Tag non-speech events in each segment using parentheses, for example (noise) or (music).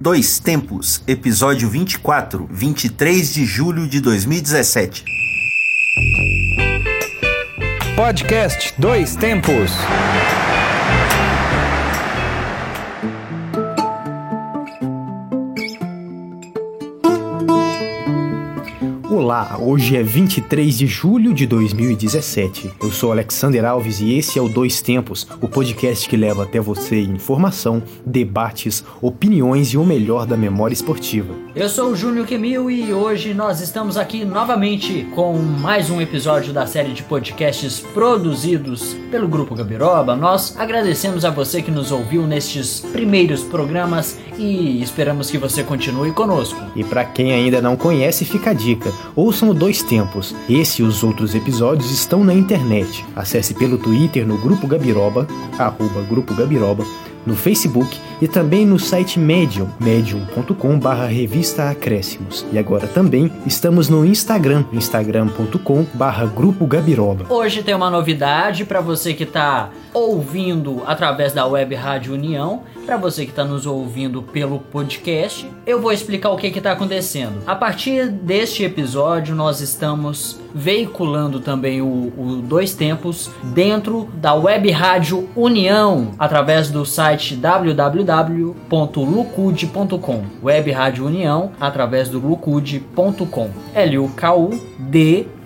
Dois Tempos, episódio 24, 23 de julho de 2017. Podcast Dois Tempos. Olá, hoje é 23 de julho de 2017. Eu sou Alexander Alves e esse é o Dois Tempos, o podcast que leva até você informação, debates, opiniões e o melhor da memória esportiva. Eu sou o Júnior Quemil e hoje nós estamos aqui novamente com mais um episódio da série de podcasts produzidos pelo Grupo Gabiroba. Nós agradecemos a você que nos ouviu nestes primeiros programas e esperamos que você continue conosco. E para quem ainda não conhece, fica a dica. Ouçam o Dois Tempos. Esse e os outros episódios estão na internet. Acesse pelo Twitter no Grupo Gabiroba, arroba Grupo Gabiroba, no Facebook e também no site Medium, medium.com barra revista Acréscimos. E agora também estamos no Instagram, instagram.com barra Grupo Gabiroba. Hoje tem uma novidade para você que está ouvindo através da Web Rádio União, para você que está nos ouvindo pelo podcast, eu vou explicar o que está acontecendo. A partir deste episódio, nós estamos veiculando também o, o Dois Tempos dentro da Web Rádio União, através do site www.lucude.com. Web Rádio União, através do lucude.com. L-U-K-U-D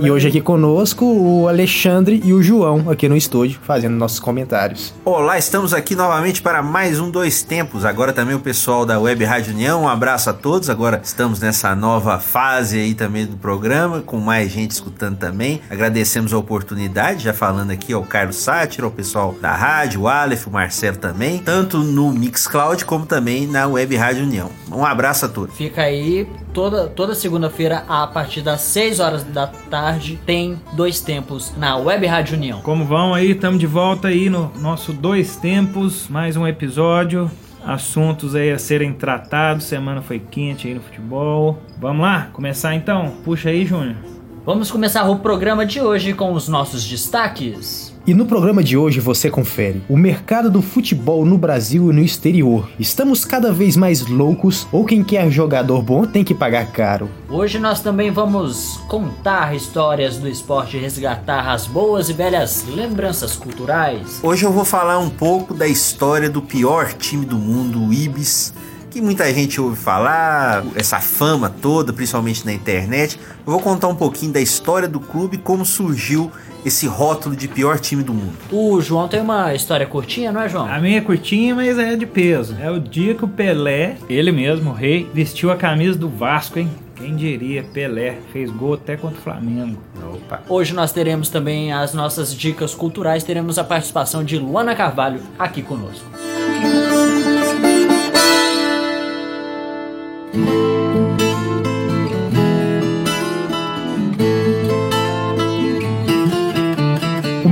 e hoje aqui conosco o Alexandre e o João aqui no estúdio fazendo nossos comentários. Olá, estamos aqui novamente para mais um Dois Tempos. Agora também o pessoal da Web Rádio União. Um abraço a todos. Agora estamos nessa nova fase aí também do programa, com mais gente escutando também. Agradecemos a oportunidade, já falando aqui ao Carlos Sátiro, ao pessoal da rádio, o Aleph, o Marcelo também, tanto no Mixcloud como também na Web Rádio União. Um abraço a todos. Fica aí toda, toda segunda-feira a partir das 6 horas horas da tarde tem dois tempos na Web Rádio União. Como vão aí? Estamos de volta aí no nosso dois tempos, mais um episódio. Assuntos aí a serem tratados. Semana foi quente aí no futebol. Vamos lá? Começar então? Puxa aí, Júnior. Vamos começar o programa de hoje com os nossos destaques. E no programa de hoje você confere o mercado do futebol no Brasil e no exterior. Estamos cada vez mais loucos ou quem quer jogador bom tem que pagar caro. Hoje nós também vamos contar histórias do esporte e resgatar as boas e velhas lembranças culturais. Hoje eu vou falar um pouco da história do pior time do mundo, o Ibis que muita gente ouve falar, essa fama toda, principalmente na internet. Eu vou contar um pouquinho da história do clube, como surgiu esse rótulo de pior time do mundo. O João tem uma história curtinha, não é, João? A minha é curtinha, mas é de peso. É o dia que o Pelé, ele mesmo, o rei, vestiu a camisa do Vasco, hein? Quem diria, Pelé fez gol até contra o Flamengo. Opa. Hoje nós teremos também as nossas dicas culturais, teremos a participação de Luana Carvalho aqui conosco.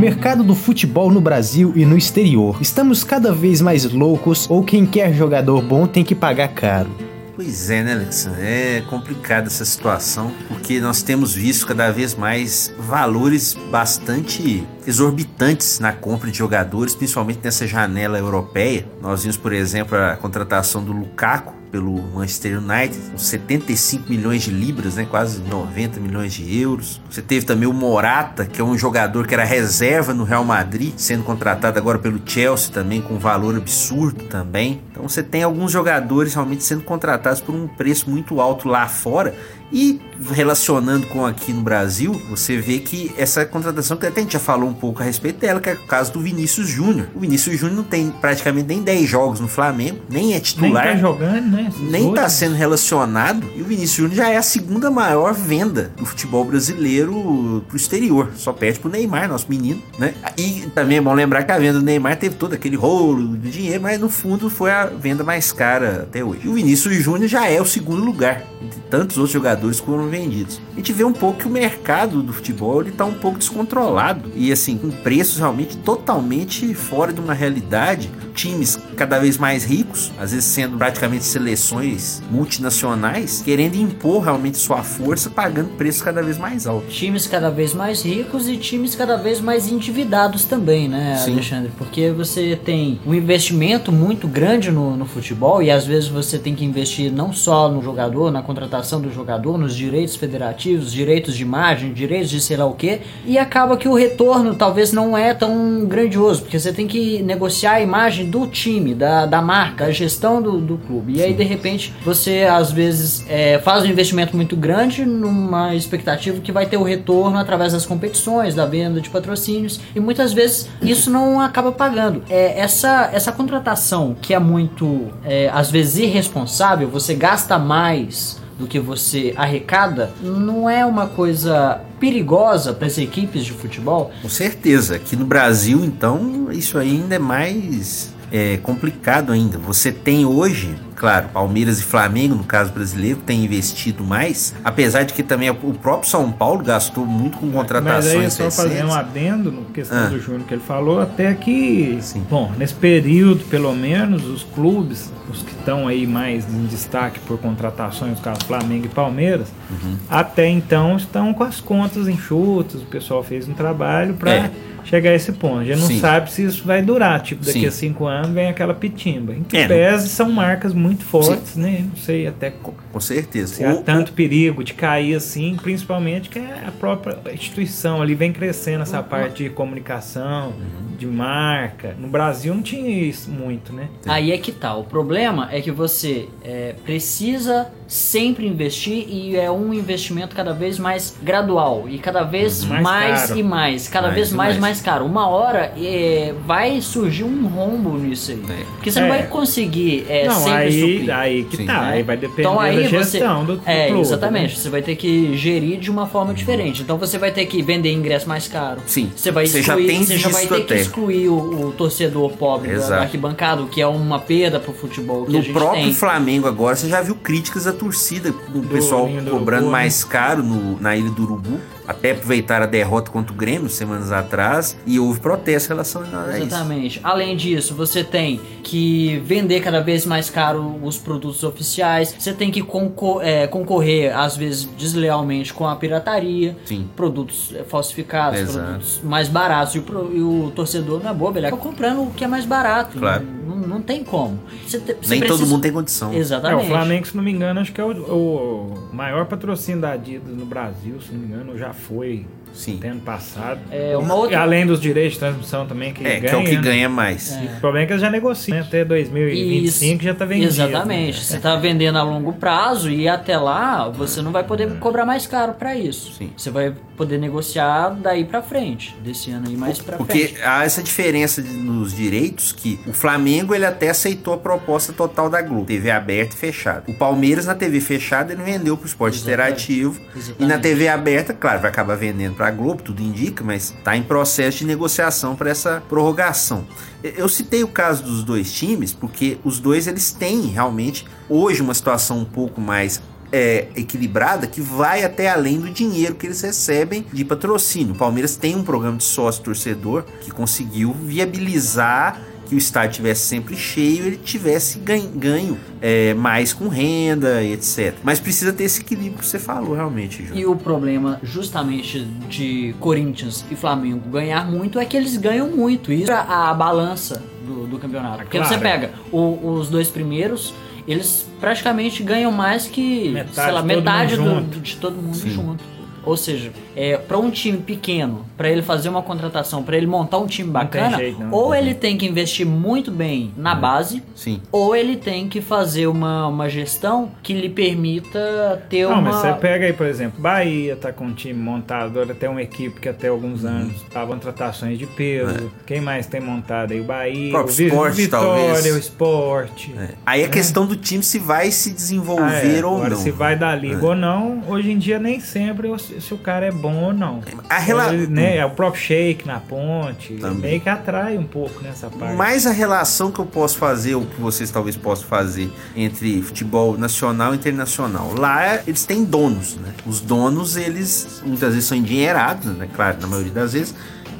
Mercado do futebol no Brasil e no exterior. Estamos cada vez mais loucos ou quem quer jogador bom tem que pagar caro. Pois é, né, Alexandre? É complicada essa situação, porque nós temos visto cada vez mais valores bastante exorbitantes na compra de jogadores, principalmente nessa janela europeia. Nós vimos, por exemplo, a contratação do Lukaku pelo Manchester United, com 75 milhões de libras, né, quase 90 milhões de euros. Você teve também o Morata, que é um jogador que era reserva no Real Madrid, sendo contratado agora pelo Chelsea também com um valor absurdo também. Então você tem alguns jogadores realmente sendo contratados por um preço muito alto lá fora e relacionando com aqui no Brasil, você vê que essa contratação, que até a gente já falou um pouco a respeito dela, que é o caso do Vinícius Júnior. O Vinícius Júnior não tem praticamente nem 10 jogos no Flamengo, nem é titular. Nem tá jogando, né? Esses nem tá sendo relacionado. E o Vinícius Júnior já é a segunda maior venda do futebol brasileiro pro exterior. Só perde pro Neymar, nosso menino, né? E também é bom lembrar que a venda do Neymar teve todo aquele rolo de dinheiro, mas no fundo foi a venda mais cara até hoje. E o Vinícius Júnior já é o segundo lugar, entre tantos outros jogadores jogadores foram vendidos. A gente vê um pouco que o mercado do futebol ele está um pouco descontrolado e assim com preços realmente totalmente fora de uma realidade. times cada vez mais ricos, às vezes sendo praticamente seleções multinacionais, querendo impor realmente sua força, pagando preços cada vez mais altos. Times cada vez mais ricos e times cada vez mais endividados também, né, Sim. Alexandre? Porque você tem um investimento muito grande no, no futebol e às vezes você tem que investir não só no jogador, na contratação do jogador, nos direitos federativos, direitos de imagem, direitos de sei lá o quê, e acaba que o retorno talvez não é tão grandioso, porque você tem que negociar a imagem do time, da, da marca, a gestão do, do clube. E aí, de repente, você às vezes é, faz um investimento muito grande numa expectativa que vai ter o retorno através das competições, da venda de patrocínios, e muitas vezes isso não acaba pagando. É, essa, essa contratação que é muito, é, às vezes, irresponsável, você gasta mais do que você arrecada, não é uma coisa perigosa para as equipes de futebol? Com certeza. Aqui no Brasil, então, isso ainda é mais é, complicado ainda. Você tem hoje, claro, Palmeiras e Flamengo, no caso brasileiro, tem investido mais, apesar de que também o próprio São Paulo gastou muito com Mas contratações aí é só fazer um adendo no questão Ah. do Júnior que ele falou, até que, Sim. bom, nesse período, pelo menos, os clubes, os que estão aí mais em destaque por contratações, no caso Flamengo e Palmeiras, Uhum. até então estão com as contas enxutas, o pessoal fez um trabalho para É. chegar a esse ponto. A gente não Sim. sabe se isso vai durar, tipo, daqui Sim. a cinco anos vem aquela pitimba. Em que É, pese são marcas muito fortes, né? Não sei até co- Com certeza. se há O- tanto perigo de cair assim, principalmente que a própria instituição ali vem crescendo essa parte de comunicação, de marca. No Brasil não tinha isso muito, né? Aí é que tá. O problema é que você é, precisa sempre investir e é um investimento cada vez mais gradual e cada vez Mais mais, caro. e mais, cada Mais vez e mais mais. mais caro. Uma hora é, vai surgir um rombo nisso aí. É. Porque você não É. vai conseguir é, não, sempre aí, suprir. aí que Sim. tá. né? Aí vai depender Então aí da você, gestão do, do é, clube, exatamente. né? Você vai ter que gerir de uma forma diferente. Então você vai ter que vender ingresso mais caro. Sim. Você vai Você já excluir, tem você já vai ter que até. excluir o, o torcedor pobre da- da Exato. arquibancada, o que é uma perda pro futebol que a No gente próprio tem. Flamengo agora, você já viu críticas à torcida, o pessoal do cobrando Urubu, né? mais caro no- na Ilha do Urubu, até aproveitar a derrota contra o Grêmio semanas atrás, e houve protesto em relação a isso. Exatamente. Além disso, você tem que vender cada vez mais caro os produtos oficiais. Você tem que concor- é, concorrer, às vezes, deslealmente com a pirataria. Sim. Produtos é, falsificados, Exato. produtos mais baratos. E o, e o torcedor não é bobo, ele acaba comprando o que é mais barato. Claro. Não, não tem como. Você te- você Nem todo precisa- mundo tem condição. É, Exatamente. o Flamengo, se não me engano, acho que é o, o maior patrocínio da Adidas no Brasil, se não me engano, já foi Sim. até ano passado. É, uma E outra... além dos direitos de transmissão também que É, ganha. que é o que né? ganha mais. É. O problema é que eles já negociam né? até 2025 já tá vendido. Exatamente. né? Você está vendendo a longo prazo e até lá você não vai poder cobrar mais caro para isso. Sim. Você vai poder negociar daí para frente, desse ano aí mais para Porque frente. há essa diferença nos direitos que o Flamengo ele até aceitou a proposta total da Globo, TV aberta e fechada. O Palmeiras na TV fechada ele vendeu pro esporte Exatamente. interativo e Exatamente. na TV aberta, claro, vai acabar vendendo pra Globo, tudo indica, mas tá em processo de negociação para essa prorrogação. Eu- Eu citei o caso dos dois times porque os dois eles têm realmente hoje uma situação um pouco mais é, equilibrada que vai até além do dinheiro que eles recebem de patrocínio. O Palmeiras tem um programa de sócio torcedor que conseguiu viabilizar que o estádio tivesse sempre cheio, ele tivesse ganho, ganho é, mais com renda e etc. Mas precisa ter esse equilíbrio que você falou realmente, Ju. E o problema justamente de Corinthians e Flamengo ganhar muito é que eles ganham muito. Isso é a balança do, do campeonato. Porque Claro. você pega o- os dois primeiros, eles praticamente ganham mais que, Metade sei lá, de todo metade mundo do- de todo mundo Sim. junto. Ou seja, é, para um time pequeno, para ele fazer uma contratação, para ele montar um time Não bacana, jeito, não. ou ele tem que investir muito bem na base, Sim. ou ele tem que fazer uma, uma gestão que lhe permita ter Não, uma. mas você pega aí, por exemplo, Bahia tá com um time montado, agora tem uma equipe que até alguns Uhum. anos estavam contratações de peso. Quem mais tem montado aí? O Bahia, É. O próprio esporte, Vitória, talvez. o esporte. É. Aí a questão do time se vai se Ah, é. desenvolver ou Agora, não. se vai dar liga É. ou não, hoje em dia nem sempre se o cara é bom ou não. A rela- Ele, né, é o próprio shake na ponte, Também. meio que atrai um pouco nessa parte. Mas a relação que eu posso fazer, ou que vocês talvez possam fazer, entre futebol nacional e internacional. Lá eles têm donos, né? Os donos, eles muitas vezes são endinheirados, né? Claro, na maioria das vezes.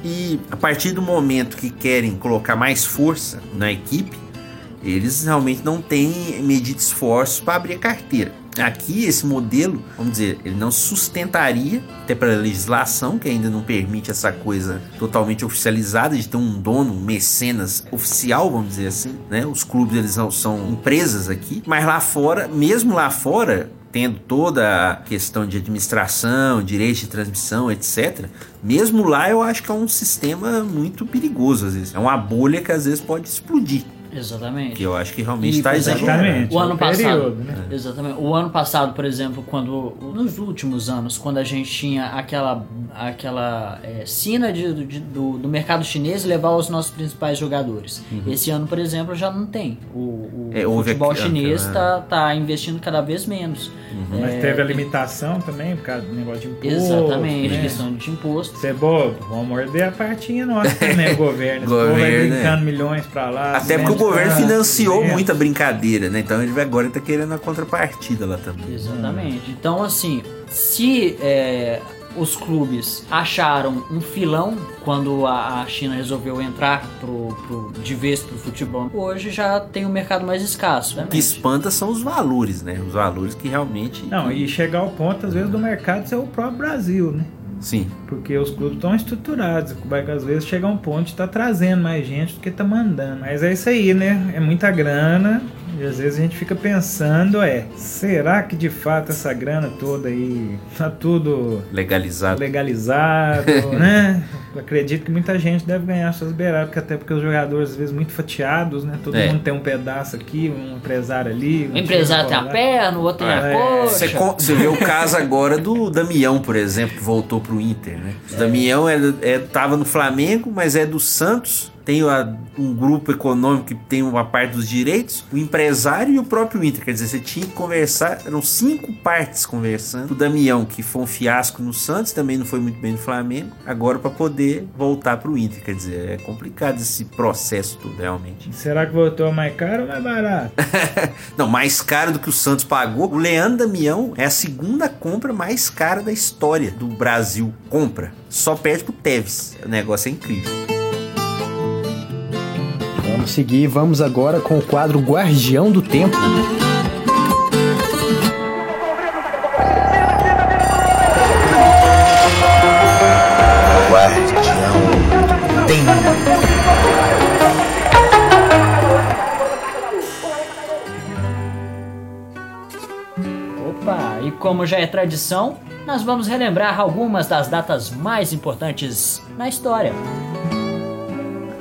E a partir do momento que querem colocar mais força na equipe, eles realmente não têm medido esforços para abrir a carteira. Aqui, esse modelo, vamos dizer, ele não sustentaria, até para a legislação, que ainda não permite essa coisa totalmente oficializada, de ter um dono, um mecenas oficial, vamos dizer assim, né? Os clubes, eles são, são empresas aqui, mas lá fora, mesmo lá fora, tendo toda a questão de administração, direito de transmissão, etc. Mesmo lá, eu acho que é um sistema muito perigoso às vezes. É uma bolha que às vezes pode explodir. Exatamente. Que eu acho que realmente está exemplo, exagerando. O ano o passado, período, né? exatamente. O ano passado, por exemplo, quando nos últimos anos, quando a gente tinha aquela aquela é, sina de- de- do, do mercado chinês levar os nossos principais jogadores. Esse ano, por exemplo, já não tem. O, o É, futebol aqui- chinês está tá investindo cada vez menos. Mas É, teve a limitação também, por causa do negócio de imposto. Exatamente, né? questão de imposto. Você é bobo, vamos morder a partinha nossa também, (laughs) o governo. Esse povo vai Governo, brincando milhões pra lá. Até porque o vende governo financiou vende. muita brincadeira, né? Então ele vai agora tá querendo a contrapartida lá também. Exatamente. Então, assim, se é, os clubes acharam um filão quando a, a China resolveu entrar pro, pro- de vez pro futebol, hoje já tem um mercado mais escasso. O que espanta são os valores, né? Os valores que realmente. Não, e chegar ao ponto, às vezes, do mercado ser o próprio Brasil, né? Sim. Porque os clubes estão estruturados. Vai que às vezes chega um ponto de tá trazendo mais gente do que tá mandando. Mas é isso aí, né? É muita grana. E às vezes a gente fica pensando, é, será que de fato essa grana toda aí tá tudo Legalizado. legalizado, né? (laughs) Eu acredito que muita gente deve ganhar suas beiradas, porque até porque os jogadores às vezes muito fatiados, né? Todo É. mundo tem um pedaço aqui, um empresário ali. um O empresário tem a perna, o outro tem a É. coxa. Você, vê o caso agora do Damião, por exemplo, que voltou pro Inter, né? O Damião é, é, tava no Flamengo, mas é do Santos. Tem a- um grupo econômico que tem uma parte dos direitos, o empresário e o próprio Inter. Quer dizer, você tinha que conversar, eram cinco partes conversando. O Damião, que foi um fiasco no Santos, também não foi muito bem no Flamengo, agora para poder voltar pro Inter. Quer dizer, é complicado esse processo todo, realmente. Será que voltou mais caro ou mais barato? (laughs) Não, mais caro do que o Santos pagou. O Leandro Damião é a segunda compra mais cara da história do Brasil. Compra. Só perde pro Tevez. O negócio é incrível. Vamos seguir, vamos agora com o quadro Guardião do Tempo. Opa, e como já é tradição, nós vamos relembrar algumas das datas mais importantes na história.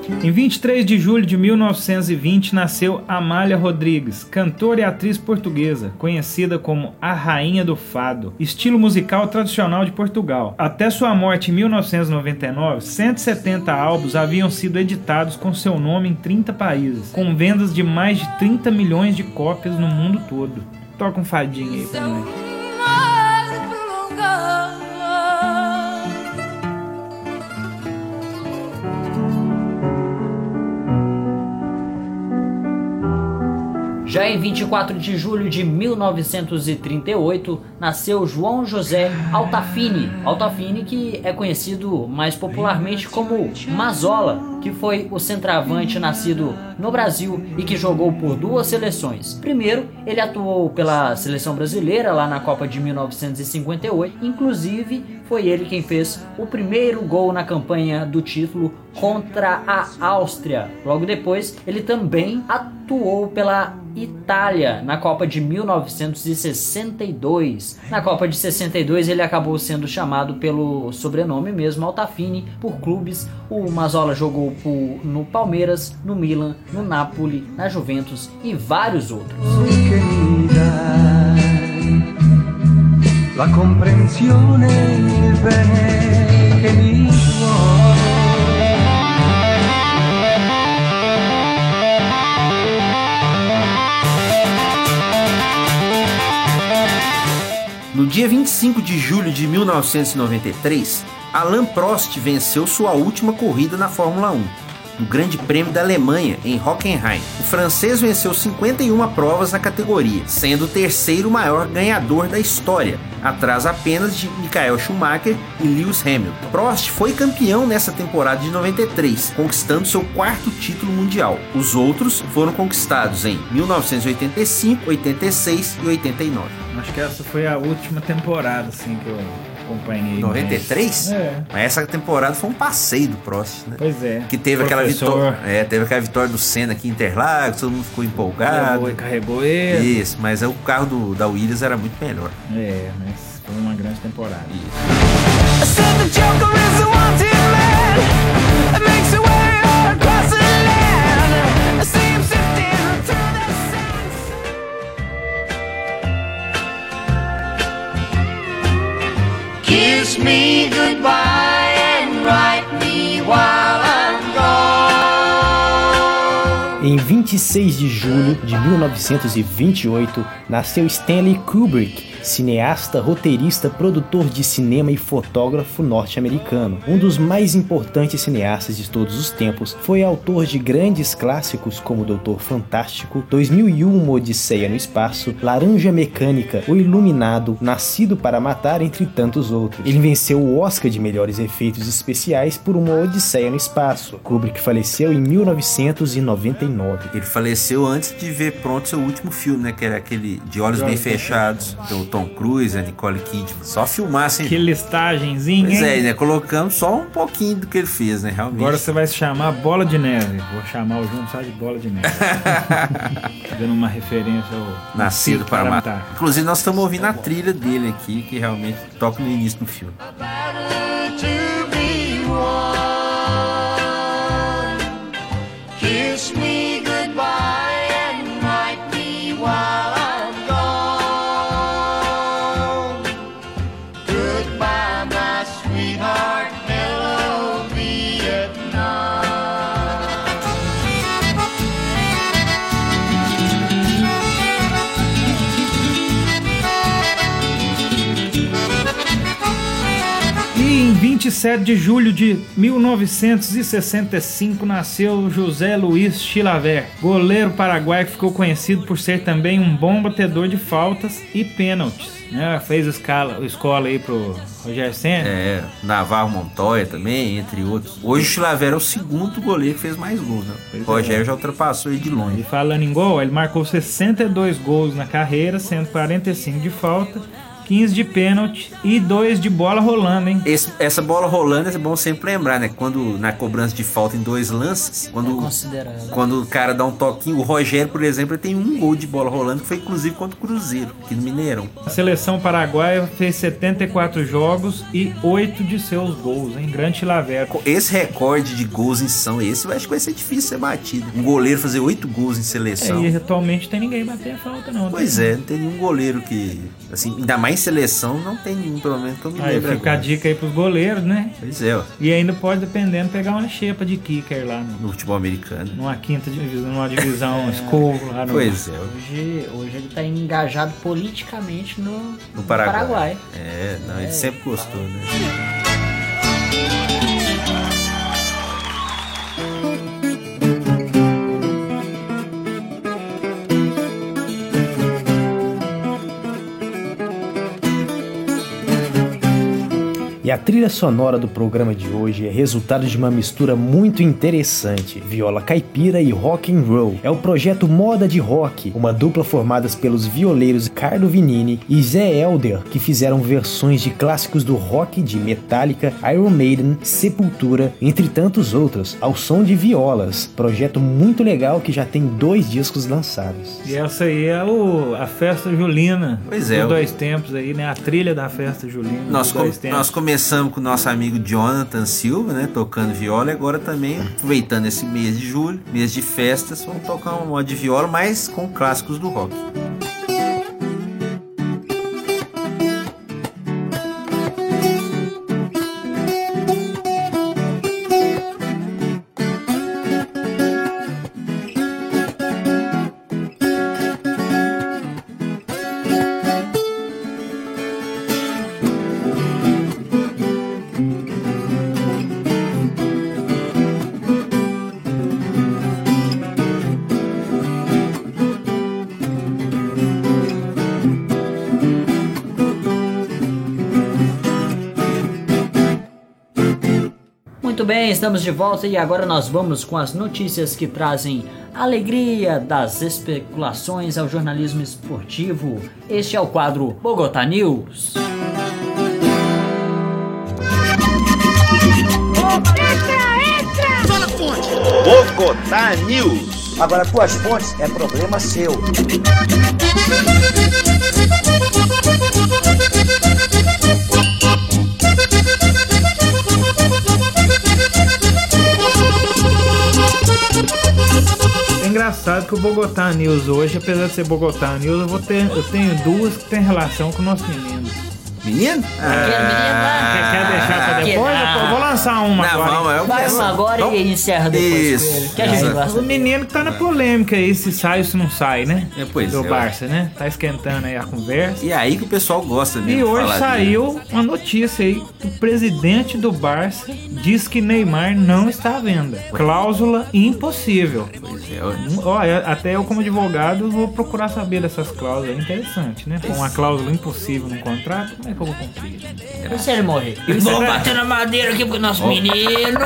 Em 23 de julho de 1920 nasceu Amália Rodrigues, cantora e atriz portuguesa, conhecida como a Rainha do Fado, estilo musical tradicional de Portugal. Até sua morte em 1999, 170 álbuns haviam sido editados com seu nome em 30 países, com vendas de mais de 30 milhões de cópias no mundo todo. Toca um fadinho aí pra mim. Já em 24 de julho de 1938, nasceu João José Altafini. Altafini que é conhecido mais popularmente como Mazola, que foi o centroavante nascido no Brasil e que jogou por duas seleções. Primeiro, ele atuou pela seleção brasileira lá na Copa de 1958, inclusive foi ele quem fez o primeiro gol na campanha do título contra a Áustria. Logo depois, ele também atuou pela Itália na Copa de 1962. Na Copa de 62, ele acabou sendo chamado pelo sobrenome mesmo Altafini por clubes. O Mazola jogou por- no Palmeiras, no Milan, no Napoli, na Juventus e vários outros. La comprensione e il bene che mi vuoi. No dia 25 de julho de 1993, Alain Prost venceu sua última corrida na Fórmula 1. No Grande Prêmio da Alemanha, em Hockenheim. O francês venceu 51 provas na categoria, sendo o terceiro maior ganhador da história, atrás apenas de Michael Schumacher e Lewis Hamilton. Prost foi campeão nessa temporada de 93, conquistando seu quarto título mundial. Os outros foram conquistados em 1985, 86 e 89. Acho que essa foi a última temporada, assim, que eu acompanhei. 93? É. Mas essa temporada foi um passeio do Prost, né? Pois é. Que teve aquela vitória. É, teve aquela vitória do Senna aqui em Interlagos, todo mundo ficou empolgado. E carregou ele. Isso, mas o carro do, da Williams era muito melhor. É, mas foi uma grande temporada. I 26 de julho de 1928, nasceu Stanley Kubrick, cineasta, roteirista, produtor de cinema e fotógrafo norte-americano. Um dos mais importantes cineastas de todos os tempos, foi autor de grandes clássicos como Doutor Fantástico, 2001 Uma Odisseia no Espaço, Laranja Mecânica, O Iluminado, Nascido para Matar, entre tantos outros. Ele venceu o Oscar de melhores efeitos especiais por Uma Odisseia no Espaço. Kubrick faleceu em 1999. Ele faleceu antes de ver pronto seu último filme, né? Que era aquele De Olhos Bem Fechados, do Tom Cruise, a Nicole Kidman. Só filmar sem. Que listagenzinha, Pois é, né? Colocamos só um pouquinho do que ele fez, né? Realmente. Agora você vai se chamar Bola de Neve. Vou chamar o Júnior só de Bola de Neve. (laughs) Dando uma referência ao Nascido para matar. Inclusive, nós estamos ouvindo a trilha dele aqui, que realmente toca no início do filme. Better 27 de julho de 1965 nasceu José Luiz Chilaver, goleiro paraguaio que ficou conhecido por ser também um bom batedor de faltas e pênaltis. né? Fez escala, escola aí pro Roger Senna. É, Navarro Montoya também, entre outros. Hoje o Chilavera é o segundo goleiro que fez mais gols, né? Pois O é. Rogério já ultrapassou ele de E longe. falando em gol, ele marcou 62 gols na carreira, sendo 45 de falta, 15 de pênalti e 2 de bola rolando, hein? Esse- essa bola rolando é bom sempre lembrar, né? Quando na cobrança de falta em dois lances, quando, Considerado. quando o cara dá um toquinho, o Rogério, por exemplo, tem um gol de bola rolando que foi inclusive contra o Cruzeiro, aqui no Mineirão. A seleção paraguaia fez 74 jogos e 8 de seus gols, hein? Grande Chilaver. Esse recorde de gols em são, esse eu acho que vai ser difícil ser batido. Um goleiro fazer oito gols em É, seleção. e atualmente tem ninguém bater a falta, não. Pois Tem- é, não tem nenhum goleiro que. Assim, ainda mais em seleção, não tem nenhum, pelo menos que eu me Aí lembro. fica a agora. dica aí pros goleiros, né? Pois é, ó, E ainda pode, dependendo, pegar uma xepa de kicker lá no, no futebol americano. numa quinta divisão, numa divisão school lá no. Pois é, Hoje, hoje ele tá engajado politicamente no, no Paraguai. É, não, ele É, sempre gostou, né? E a trilha sonora do programa de hoje é resultado de uma mistura muito interessante, viola caipira e rock and roll. É o projeto Moda de Rock, uma dupla formada pelos violeiros Carlo Vinini e Zé Elder, que fizeram versões de clássicos do rock de Metallica, Iron Maiden, Sepultura, entre tantos outros, ao som de violas. Projeto muito legal que já tem dois discos lançados. E essa aí é o, a festa julina. Pois é, Dos dois tempos aí, né? A trilha da festa julina. Nós, com- nós começamos com o nosso amigo Jonathan Silva, né? Tocando viola, e agora também, aproveitando esse mês de julho, mês de festas, vamos tocar uma moda de viola, mas com clássicos do rock. Estamos de volta e agora nós vamos com as notícias que trazem alegria das especulações ao jornalismo esportivo. Este é o quadro Bogotá News. Bogotá News. Agora, tuas fontes é problema seu. Engraçado que o Bogotá News hoje, apesar de ser Bogotá News, eu, vou ter, eu tenho duas que tem relação com o nosso menino. Menino? Quer, quer deixar pra depois? nada. Eu vou lançar uma Não, agora. vamos, eu Vai peço. um agora Então, e encerra depois Isso. Que a gente gosta O menino que tá na polêmica aí, se sai ou se não sai, né? É, pois Do é, Barça, né? Tá esquentando aí a conversa. E é aí que o pessoal gosta mesmo E hoje falar saiu uma notícia aí que o presidente do Barça diz que Neymar não está à venda. Cláusula impossível. Eu- até eu como advogado vou procurar saber dessas cláusulas. É interessante, né? Com uma cláusula impossível no contrato, como é que eu vou cumprir? E se ele morrer? Vou bater na madeira aqui pro nosso menino.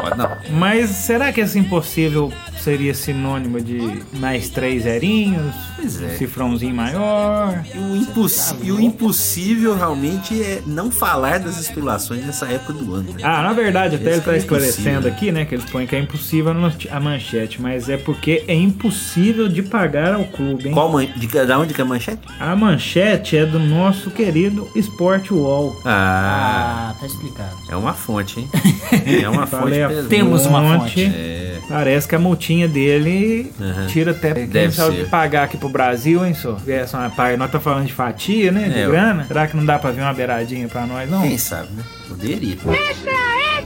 Ó, não. Mas será que esse impossível seria sinônimo de mais três zerinhos? Pois é. Um cifrãozinho maior? E o, impossi- e o impossível realmente é não falar das especulações nessa época do ano. Né? Ah, na verdade, até Esse ele tá que é esclarecendo impossível. aqui, né? Que eles põem que é impossível a manchete, mas é porque é impossível de pagar ao clube, hein? Qual man... de cada onde que é a manchete? A manchete é do nosso querido Sport Wall. Ah, Ah, tá explicado. é uma fonte, hein? (laughs) É uma fonte Falei a pesada. Temos uma fonte. É, Parece que a multinha dele Aham. tira até quem Deve sabe ser. pagar aqui pro Brasil, hein, só? Essa é uma paga. Nós tá falando de fatia, né? De É, grana. Será que não dá pra vir uma beiradinha pra nós, não? quem sabe, né? Poderia.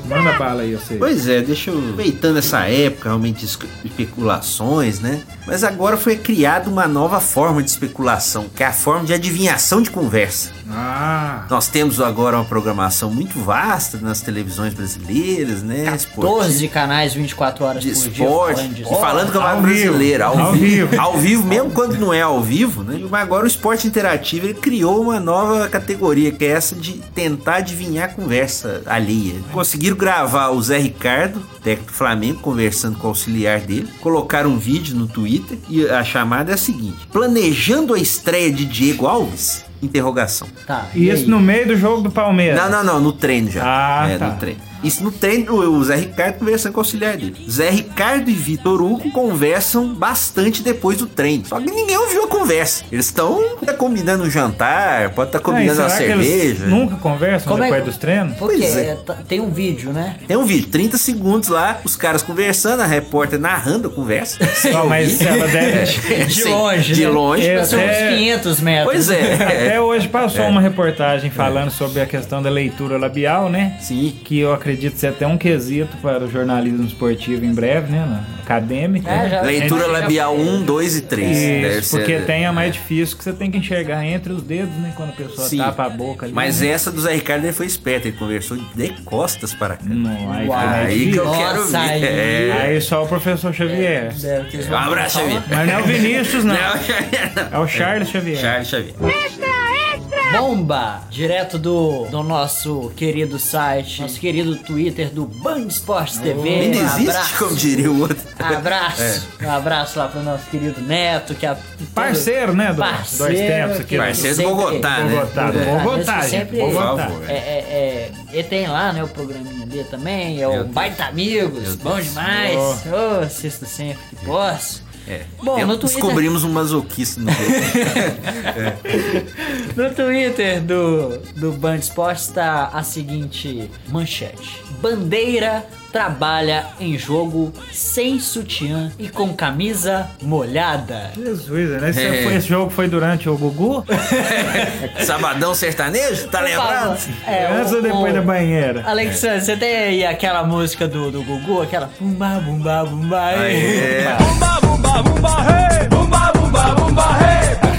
Manda bala aí, você. Pois é, deixa eu. Aproveitando essa época realmente de especulações, né? Mas agora foi criada uma nova forma de especulação, que é a forma de adivinhação de conversa. Ah, Nós temos agora uma programação muito vasta nas televisões brasileiras, né? 12 canais 24 horas de por dia esporte, falando de e falando com a Ao brasileira, ao, vivo, ao vivo, vivo. ao vivo, mesmo quando não é ao vivo, né? Mas agora o esporte interativo ele criou uma nova categoria, que é essa de tentar adivinhar a conversa alheia. Conseguiram gravar o Zé Ricardo, técnico do Flamengo, conversando com o auxiliar dele, colocaram um vídeo no Twitter e a chamada é a seguinte: planejando a estreia de Diego Alves? Interrogação. Tá, e aí? isso no meio do jogo do Palmeiras. Não, não, não, no treino já. Ah, é, tá. no treino. Isso no treino, o o Zé Ricardo conversando com o auxiliar dele. Zé Ricardo e Vitor Hugo conversam bastante depois do treino. Só que ninguém ouviu a conversa. Eles estão tá combinando um jantar, pode estar e combinando que eles cerveja. nunca conversam Como é depois que- dos treinos? Porque Pois é. é, tá- tem um vídeo, né? Tem um vídeo, 30 segundos lá, os caras conversando, a repórter narrando a conversa. (laughs) Não, mas ela deve. (laughs) De Sim, longe, De né? longe. É, São uns até- 500 metros. Pois é. Até hoje passou uma reportagem falando sobre a questão da leitura labial, né? Sim. Que eu acredito ser até um quesito para o jornalismo esportivo em breve, né? Na acadêmica. É, né? já- Leitura labial 1, 2 e 3. Isso, porque tem a mais difícil que você tem que enxergar entre os dedos, né? Quando a pessoa Sim. tapa a boca ali. Mas né? essa do Zé Ricardo ele foi esperto, ele conversou de costas para cá. Não, aí, Uau. mais Aí que eu difícil. quero Nossa, ver. aí- É. Aí só o professor Xavier. Ter- Um abraço, Xavier. Mas não é o Vinícius, não. (laughs) Não, Xavier, (laughs) não. É o Charles Xavier. Charles Xavier. Bomba! Direto do, do nosso querido site, nosso querido Twitter do Band Esportes TV. Ainda Um existe, abraço. como diria o outro. Abraço. Um abraço lá pro nosso querido Neto, que é Parceiro, né? Do, Parceiro, dois tempos aqui. que- Parceiro do Bogotá, né? Bogotá, do É, Bogotá, gente. sempre- Por Bogotá. favor. É, é, é, e tem lá, né, o programinha dele também, é o Meu Deus. Baita Amigos, Meu bom Deus. demais. Ô, assisto sempre que posso. É. Bom, no Twitter- descobrimos um masoquista no jogo. (laughs) No Twitter do, do Band Esportes está a seguinte manchete: Bandeira trabalha em jogo sem sutiã e com camisa molhada. Jesus, né? Esse, É. foi- esse jogo foi durante o Gugu? (laughs) Sabadão sertanejo, tá lembrado? É, Antes ou depois o- da banheira? Alexandre, você tem aí aquela música do, do Gugu, aquela bumba bumba bumba Aí, é. Bumba, bumba, bumba, hey! Bumba, bumba, bumba, hey!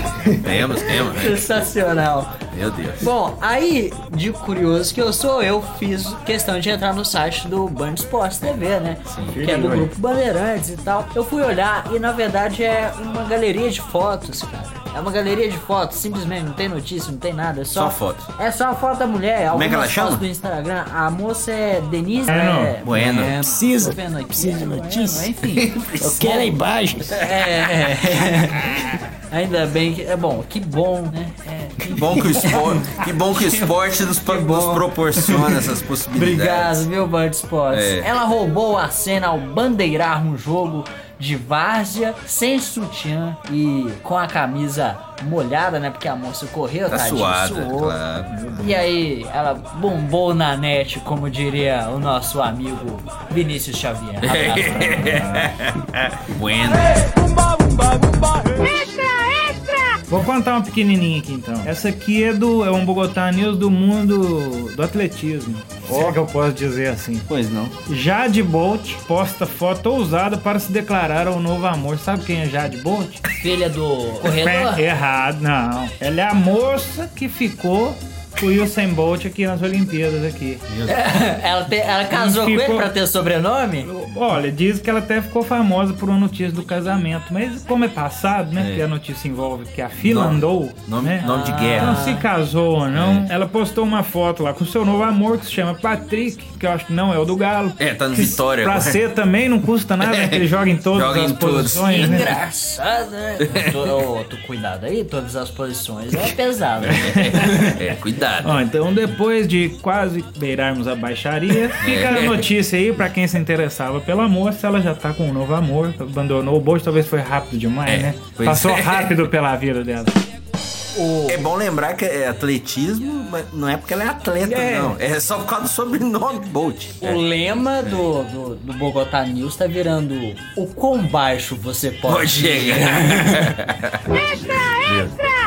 Temos, temos. Sensacional. Meu Deus. Bom, aí, de curioso que eu sou, eu fiz questão de entrar no site do Band Sports TV, né? que é do grupo Bandeirantes e tal. Eu fui olhar e na verdade é uma galeria de fotos, cara. É uma galeria de fotos, simplesmente não tem notícia, não tem nada, é só, Só foto. É só a foto da mulher. Como é que ela chama? fotos do Instagram. A moça é Denise. Bueno. É, Bueno. Precisa, Tô vendo aqui. precisa de É, notícia. Bueno, enfim. (laughs) Eu quero a imagem. É, (laughs) Ainda bem que. É bom, que bom, né? É, Que bom que o esporte, que bom que o (laughs) esporte nos, pro- nos proporciona essas possibilidades. Obrigado, viu, Band Sports? É. Ela roubou a cena ao bandeirar um jogo de várzea, sem sutiã e com a camisa molhada, né? Porque a moça correu, Tá tadinho, suada, suou. claro. E aí, ela bombou na net, como diria o nosso amigo Vinícius Xavier. Bueno. Vou contar uma pequenininha aqui então. Essa aqui é do é um Bogotá News do mundo do atletismo. Se é que eu posso dizer assim. Pois não. Jade Bolt posta foto ousada para se declarar ao novo amor. Sabe quem é Jade Bolt? Filha do corredor. É, errado, não. Ela é a moça que ficou com o Usain Bolt aqui nas Olimpíadas aqui. (laughs) ela, te- ela casou com ele Ficou- pra ter sobrenome? Olha, diz que ela até ficou famosa por uma notícia do casamento, mas como é passado, né? É. Porque a notícia envolve que a fila Nome- andou, Nome, né? nome de guerra. Então, se casou ou não, É. ela postou uma foto lá com seu novo amor, que se chama Patrick, que eu acho que não é o do Galo. É, tá no Vitória Pra agora. ser também não custa nada, né? Que (laughs) ele joga em todas Joga as em todos. posições, né? Engraçado, né? (laughs) Tu, tu cuidado aí, todas as posições é pesado. né? É, cuidado. Ó, então depois de quase beirarmos a baixaria, fica a notícia aí pra quem se interessava pela moça, ela já tá com um novo amor, abandonou o Bolt, talvez foi rápido demais, É, né? Passou é. rápido pela vida dela. É bom lembrar que é atletismo, mas não é porque ela é atleta, É. não. É só por causa do sobrenome Bolt. O lema do, do, do Bogotá News tá virando o quão baixo você pode, Pode chegar. (laughs)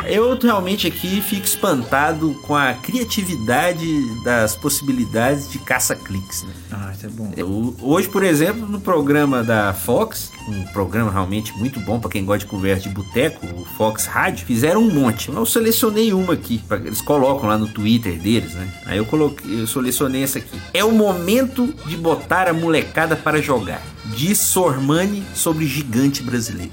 Eu realmente aqui fico espantado com a criatividade das possibilidades de caça-cliques, né? Ah, isso é bom. Eu- hoje, por exemplo, no programa da Fox, um programa realmente muito bom pra quem gosta de conversa de boteco, o Fox Rádio, fizeram um monte. Eu selecionei uma aqui, pra- eles colocam lá no Twitter deles, né? Aí eu coloquei, eu selecionei essa aqui. É o momento de botar a molecada para jogar. Diz Sormani sobre gigante brasileiro.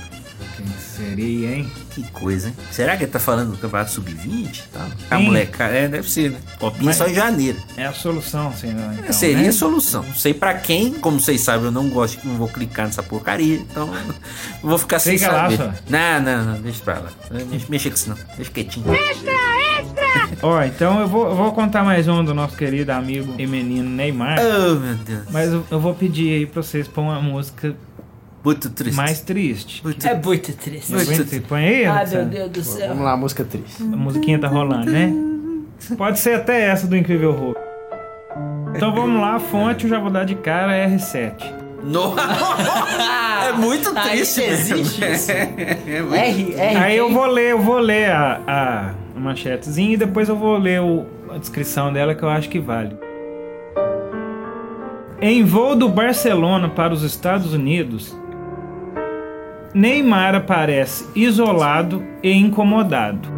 Seria, hein? Que coisa, hein? Será que ele tá falando do Campeonato Sub-20 e tal? A molecada, é, deve ser, né? Copinha Mas- só em janeiro. É a solução, senhor. Então, Seria né? a solução. Não sei pra quem, como vocês sabem, eu não gosto, não vou clicar nessa porcaria, então (laughs) vou ficar sem Fica lá, saber. só. Não, não, não, deixa pra lá. Mexa, mexa com isso não, deixa quietinho. (laughs) Ó, então eu vou, eu vou contar mais um do nosso querido amigo e menino Neymar. Oh, meu Deus. Mas eu, eu vou pedir aí pra vocês pôr uma música Muito triste. mais triste. Muito É muito triste. Muito Você põe aí, Ai, meu? Deus do céu. Vamos lá, música triste. A musiquinha tá rolando, né? Pode ser até essa do Incrível Hulk. Então vamos lá, a fonte eu já vou dar de cara R7. No- (laughs) é muito Ah, triste. isso existe, (laughs) isso? É muito- R, R. Aí eu vou ler, eu vou ler a, a manchetezinha e depois eu vou ler o- a descrição dela que eu acho que vale. Em voo do Barcelona para os Estados Unidos, Neymar aparece isolado e incomodado.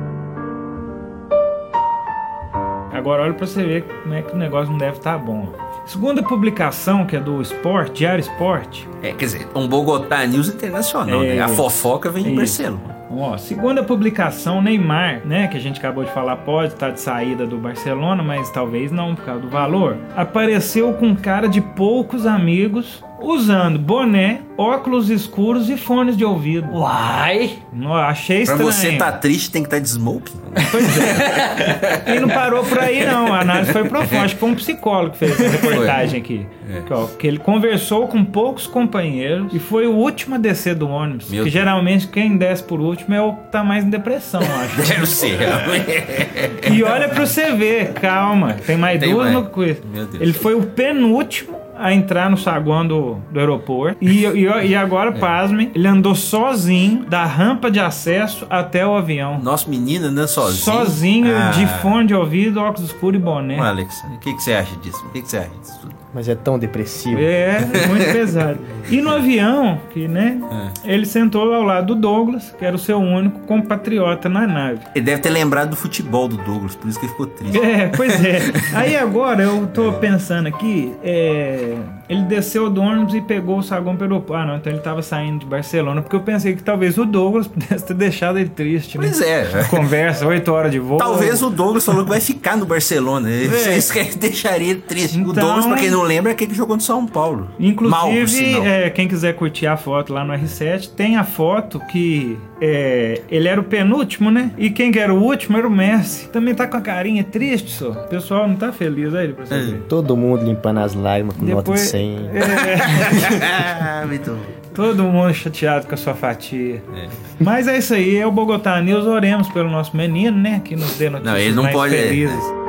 Agora olha pra você ver como é que o negócio não deve estar bom. Segundo a publicação, que é do Sport, Diário Sport, É, quer dizer, um Bogotá News Internacional, É. né? A fofoca vem de Isso. Barcelona. Ó, segundo a publicação, Neymar, né, que a gente acabou de falar, pode estar de saída do Barcelona, mas talvez não por causa do valor. Apareceu com cara de poucos amigos, usando boné, óculos escuros e fones de ouvido. Uai! Não, achei Pra estranho. você tá triste, tem que estar de smoking. Pois é. E não parou por aí, não. A análise foi profunda. Acho que foi um psicólogo que fez essa reportagem aqui. É. Que, ó, que ele conversou com poucos companheiros e foi o último a descer do ônibus. Meu que Deus. geralmente quem desce por último é o que tá mais em depressão, eu acho. (laughs) Deve ser. E olha pra você ver, calma, tem mais Tem duas mais. no quiz. Meu Deus. Ele foi o penúltimo a entrar no saguão do, do aeroporto. E, e, e agora, (laughs) pasmem, ele andou sozinho da rampa de acesso até o avião. Nosso menino andando sozinho. Sozinho, Ah. de fone de ouvido, óculos escuros e boné. Ô, Alex, o que, que você acha disso? O que, que você acha disso? tudo? Mas é tão depressivo. É, muito pesado. E no avião, que, né? Ele sentou ao lado do Douglas, que era o seu único compatriota na nave. Ele deve ter lembrado do futebol do Douglas, por isso que ele ficou triste. É, pois é. (laughs) Aí agora eu tô pensando aqui, é, que Ele desceu do ônibus e pegou o saguão pelo. Ah, não, então ele estava saindo de Barcelona, porque eu pensei que talvez o Douglas (laughs) pudesse ter deixado ele triste. Né? Pois é, né? é. Conversa, oito horas de voo. Talvez o Douglas falou que vai ficar no Barcelona. É. Isso que ele deixaria ele triste. Então, o Douglas, pra quem não lembra, é aquele que jogou no São Paulo. Inclusive, Mal, é, quem quiser curtir a foto lá no R7, tem a foto que é, ele era o penúltimo, né? E quem que era o último era o Messi. Também tá com a carinha triste, só. O pessoal não tá feliz aí, pra você é. Todo mundo limpando as lágrimas com Depois, nota de sem. É. (laughs) Todo mundo chateado com a sua fatia. É. Mas é isso aí, é o Bogotá News. Oremos pelo nosso menino, né? Que nos dê notícias não, ele não mais pode... É. felizes.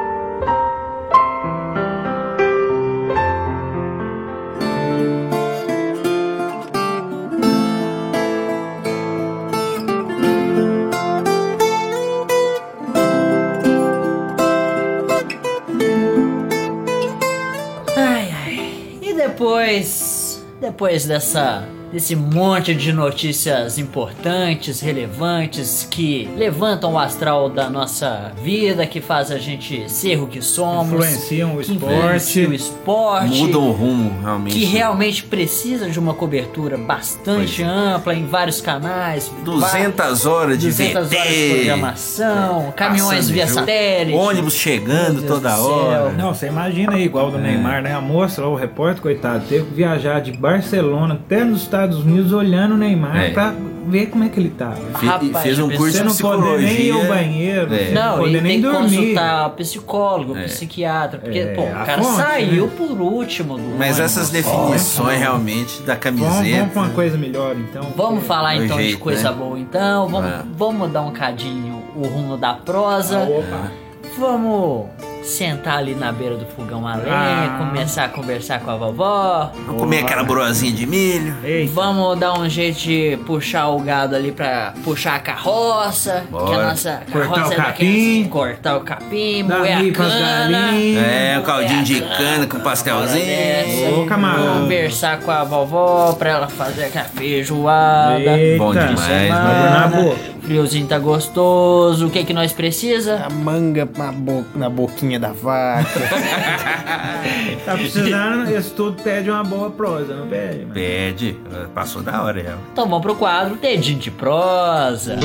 Depois. Dessa. Desse monte de notícias importantes, relevantes, que levantam o astral da nossa vida, que faz a gente ser o que somos. Influenciam o que influenciam o esporte. esporte. Muda o rumo, realmente. que realmente precisa de uma cobertura bastante Pois é. ampla em vários canais. 200 horas de 200 horas de VT. programação, caminhões Passando via jogo. satélite. Ônibus chegando toda hora. Não, você imagina aí, igual o do Neymar, né? A moça, o repórter, coitado, teve que viajar de Barcelona até nos Estados Unidos olhando o Neymar É. pra ver como é que ele tava. Fe- Rapaz, fez um curso Você de não poder nem ir ao psicologia. banheiro, É. você Não, não e tem nem que dormir. consultar psicólogo, É. psiquiatra, porque, É, pô, o cara fonte, saiu né? por último do Mas ônibus. essas definições realmente da Vamos, camiseta. vamos pra uma coisa melhor, então. Vamos falar então de jeito, coisa né? boa então, vamos, Ah. vamos dar um cadinho o rumo da prosa, Ah, opa. vamos sentar ali na beira do fogão a lenha, Ah. começar a conversar com a vovó, Vamos comer aquela broazinha de milho. Ei, Vamos dar um jeito de puxar o gado ali pra puxar a carroça. Bora. Que a nossa Cortar carroça o é capim. daqueles- Cortar o capim, moer a cana. É, o caldinho de cana com pastelzinho. dessa. Ô, camarão. Conversar com a vovó pra ela fazer aquela feijoada. Eita. Bom demais, boca. Friozinho tá gostoso. O que que nós precisa? A manga na, bo- na boquinha da vaca. (laughs) Tá precisando, isso tudo pede uma boa prosa, não pede? mano? Pede. Passou da hora já. Então vamos pro quadro Dedinho de Prosa.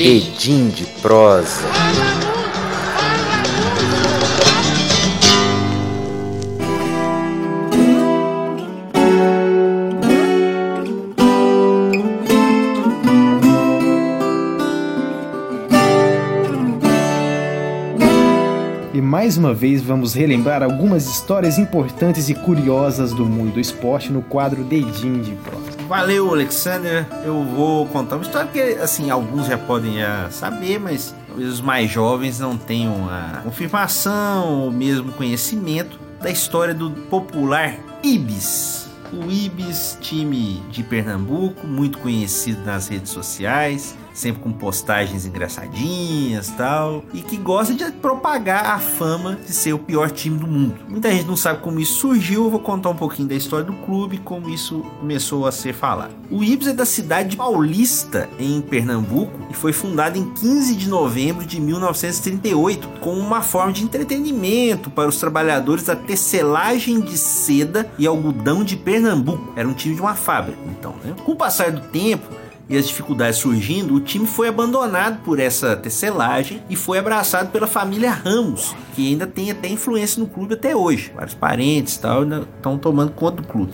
Edim de prosa. Mais uma vez vamos relembrar algumas histórias importantes e curiosas do mundo do esporte no quadro Dedinho de Prosa. Valeu, Alexander. Eu vou contar uma história que, assim, alguns já podem já saber, mas talvez os mais jovens não tenham a confirmação ou mesmo conhecimento da história do popular Ibis. O Ibis, time de Pernambuco, muito conhecido nas redes sociais, sempre com postagens engraçadinhas tal, e que gosta de propagar a fama de ser o pior time do mundo. Muita gente não sabe como isso surgiu, eu vou contar um pouquinho da história do clube, como isso começou a ser falado. O Ibis é da cidade de Paulista, em Pernambuco, e foi fundado em 15 de novembro de 1938, como uma forma de entretenimento para os trabalhadores da tecelagem de seda e algodão de Pernambuco. Era um time de uma fábrica, então. Né? Com o passar do tempo, e as dificuldades surgindo, o time foi abandonado por essa tecelagem e foi abraçado pela família Ramos, que ainda tem até influência no clube até hoje. Vários parentes e tal ainda estão tomando conta do clube.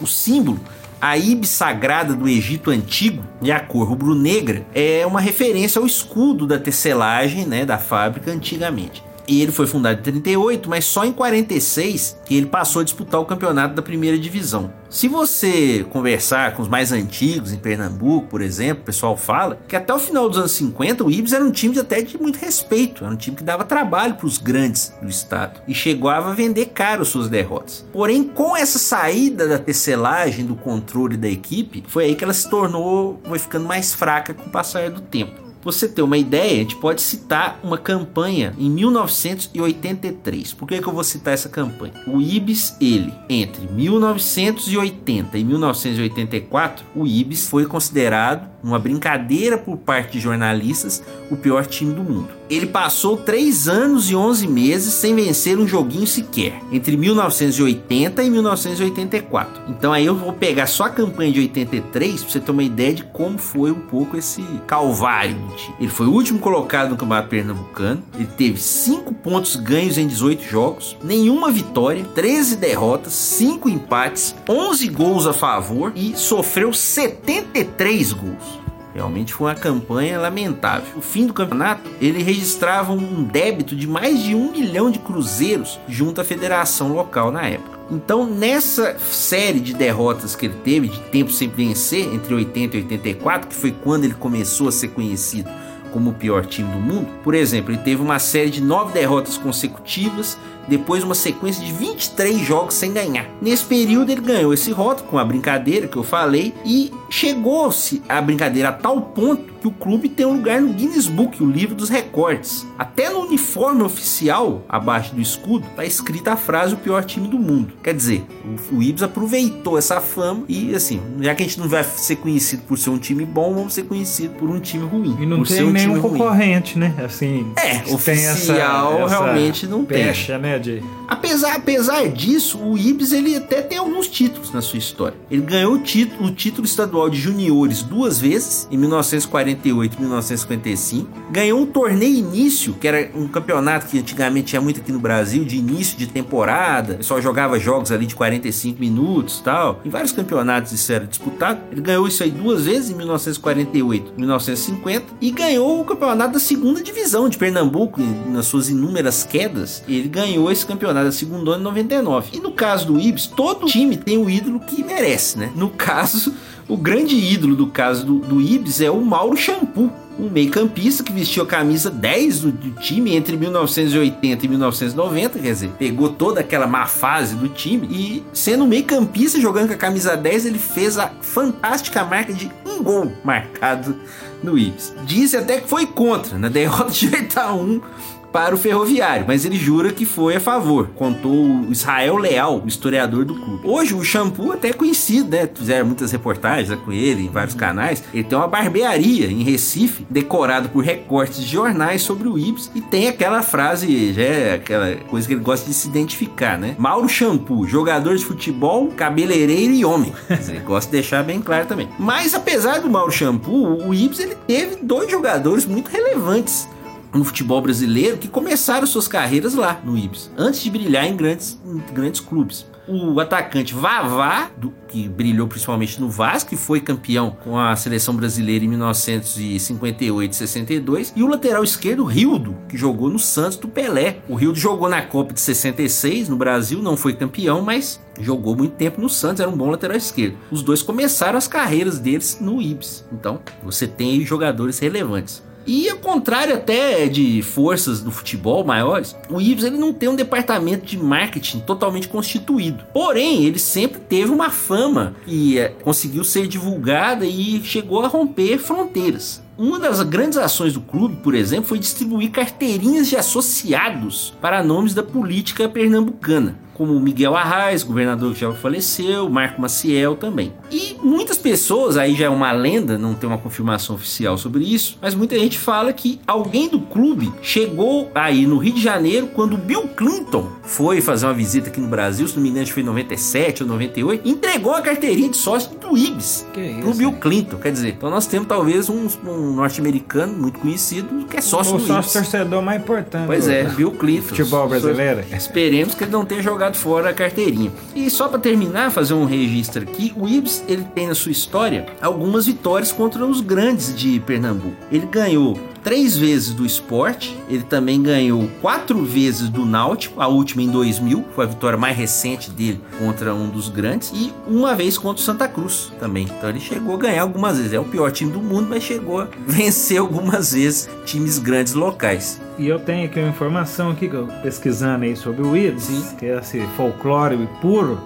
O símbolo, a ibis sagrada do Egito Antigo e a cor rubro-negra, é uma referência ao escudo da tecelagem né, da fábrica antigamente. E ele foi fundado em 38, mas só em 46 que ele passou a disputar o campeonato da primeira divisão. Se você conversar com os mais antigos em Pernambuco, por exemplo, o pessoal fala que até o final dos anos 50 o Ibis era um time de até de muito respeito, era um time que dava trabalho para os grandes do estado e chegou a vender caro suas derrotas. Porém, com essa saída da tecelagem, do controle da equipe, foi aí que ela se tornou, foi ficando mais fraca com o passar do tempo. Você ter uma ideia, a gente pode citar uma campanha em 1983. Por que, que eu vou citar essa campanha? O Ibis, ele, entre 1980 e 1984, o Ibis foi considerado, uma brincadeira por parte de jornalistas, o pior time do mundo. Ele passou 3 anos e 11 meses sem vencer um joguinho sequer, entre 1980 e 1984. Então aí eu vou pegar só a campanha de 83 pra você ter uma ideia de como foi um pouco esse calvário. Ele foi o último colocado no Campeonato Pernambucano, ele teve 5 pontos ganhos em 18 jogos, nenhuma vitória, 13 derrotas, 5 empates, 11 gols a favor e sofreu 73 gols. Realmente foi uma campanha lamentável. No fim do campeonato, ele registrava um débito de mais de um milhão de cruzeiros junto à federação local na época. Então, nessa série de derrotas que ele teve, de tempo sem vencer, entre 80 e 84, que foi quando ele começou a ser conhecido como o pior time do mundo, por exemplo, ele teve uma série de nove derrotas consecutivas, depois uma sequência de 23 jogos sem ganhar. Nesse período ele ganhou esse rótulo com a brincadeira que eu falei e chegou-se a brincadeira a tal ponto que o clube tem um lugar no Guinness Book, o livro dos recordes. Até no uniforme oficial, abaixo do escudo, está escrita a frase o pior time do mundo. Quer dizer, o, Ibis aproveitou essa fama e assim, já que a gente não vai ser conhecido por ser um time bom, vamos ser conhecido por um time ruim. E não tem um nenhum time ruim. concorrente, né? Assim, É, oficial realmente não tem. pecha, de Apesar, apesar disso, o Ibis ele até tem alguns títulos na sua história. Ele ganhou o título, o título estadual de juniores duas vezes, em 1948 e 1955. Ganhou um torneio início, que era um campeonato que antigamente tinha muito aqui no Brasil, de início de temporada. Só jogava jogos ali de 45 minutos tal. Em vários campeonatos isso era disputado. Ele ganhou isso aí duas vezes, em 1948 e 1950. E ganhou o campeonato da segunda divisão de Pernambuco, nas suas inúmeras quedas. Ele ganhou esse campeonato da segunda em 99. E no caso do Ibis, todo time tem o ídolo que merece, né? No caso, o grande ídolo do caso do, do Ibis é o Mauro Shampoo. Um meio-campista que vestiu a camisa 10 do, do time entre 1980 e 1990, quer dizer, pegou toda aquela má fase do time e, sendo meio-campista jogando com a camisa 10, ele fez a fantástica marca de um gol marcado no Ibis. Disse até que foi contra, na (laughs) derrota de 8 a 1 para o Ferroviário, mas ele jura que foi a favor, contou o Israel Leal, o historiador do clube. Hoje o Shampoo até é conhecido, né? Fizeram muitas reportagens com ele em vários canais. Ele tem uma barbearia em Recife, decorado por recortes de jornais sobre o Ibis, e tem aquela frase, é aquela coisa que ele gosta de se identificar, né? Mauro Shampoo, jogador de futebol, cabeleireiro e homem. Ele gosta de deixar bem claro também. Mas apesar do Mauro Shampoo, o Ibis ele teve dois jogadores muito relevantes no futebol brasileiro que começaram suas carreiras lá no Ibis, antes de brilhar em grandes, em grandes clubes. O atacante Vavá, do- que brilhou principalmente no Vasco, que foi campeão com a seleção brasileira em 1958 e 62, e o lateral esquerdo Rildo, que jogou no Santos do Pelé. O Rildo jogou na Copa de 66 no Brasil, não foi campeão, mas jogou muito tempo no Santos, era um bom lateral esquerdo. Os dois começaram as carreiras deles no Ibis. Então, você tem jogadores relevantes. E ao contrário até de forças do futebol maiores, o Ibis ele não tem um departamento de marketing totalmente constituído. Porém, ele sempre teve uma fama e eh, conseguiu ser divulgada e chegou a romper fronteiras. Uma das grandes ações do clube, por exemplo, foi distribuir carteirinhas de associados para nomes da política pernambucana, como Miguel Arraes, governador que já faleceu, Marco Maciel também. E muitas pessoas, aí já é uma lenda, não tem uma confirmação oficial sobre isso, mas muita gente fala que alguém do clube chegou aí no Rio de Janeiro quando o Bill Clinton foi fazer uma visita aqui no Brasil, se não me engano, foi em 97 ou 98, entregou a carteirinha de sócio do isso, pro Bill? Clinton. Quer dizer, então nós temos talvez um, um norte-americano muito conhecido que é sócio o do sócio torcedor mais importante. Pois é, Bill Clinton. Futebol brasileiro. Esperemos que ele não tenha jogado fora a carteirinha. E só pra terminar, fazer um registro aqui, o Ibis ele tem na sua história algumas vitórias contra os grandes de Pernambuco. Ele ganhou três vezes do esporte, ele também ganhou quatro vezes do Náutico, a última em 2000, foi a vitória mais recente dele contra um dos grandes, e uma vez contra o Santa Cruz também. Então ele chegou a ganhar algumas vezes. É o pior time do mundo, mas chegou a (laughs) vencer algumas vezes times grandes locais. E eu tenho aqui uma informação aqui que eu pesquisando aí sobre o Ibis, que é esse folclore puro.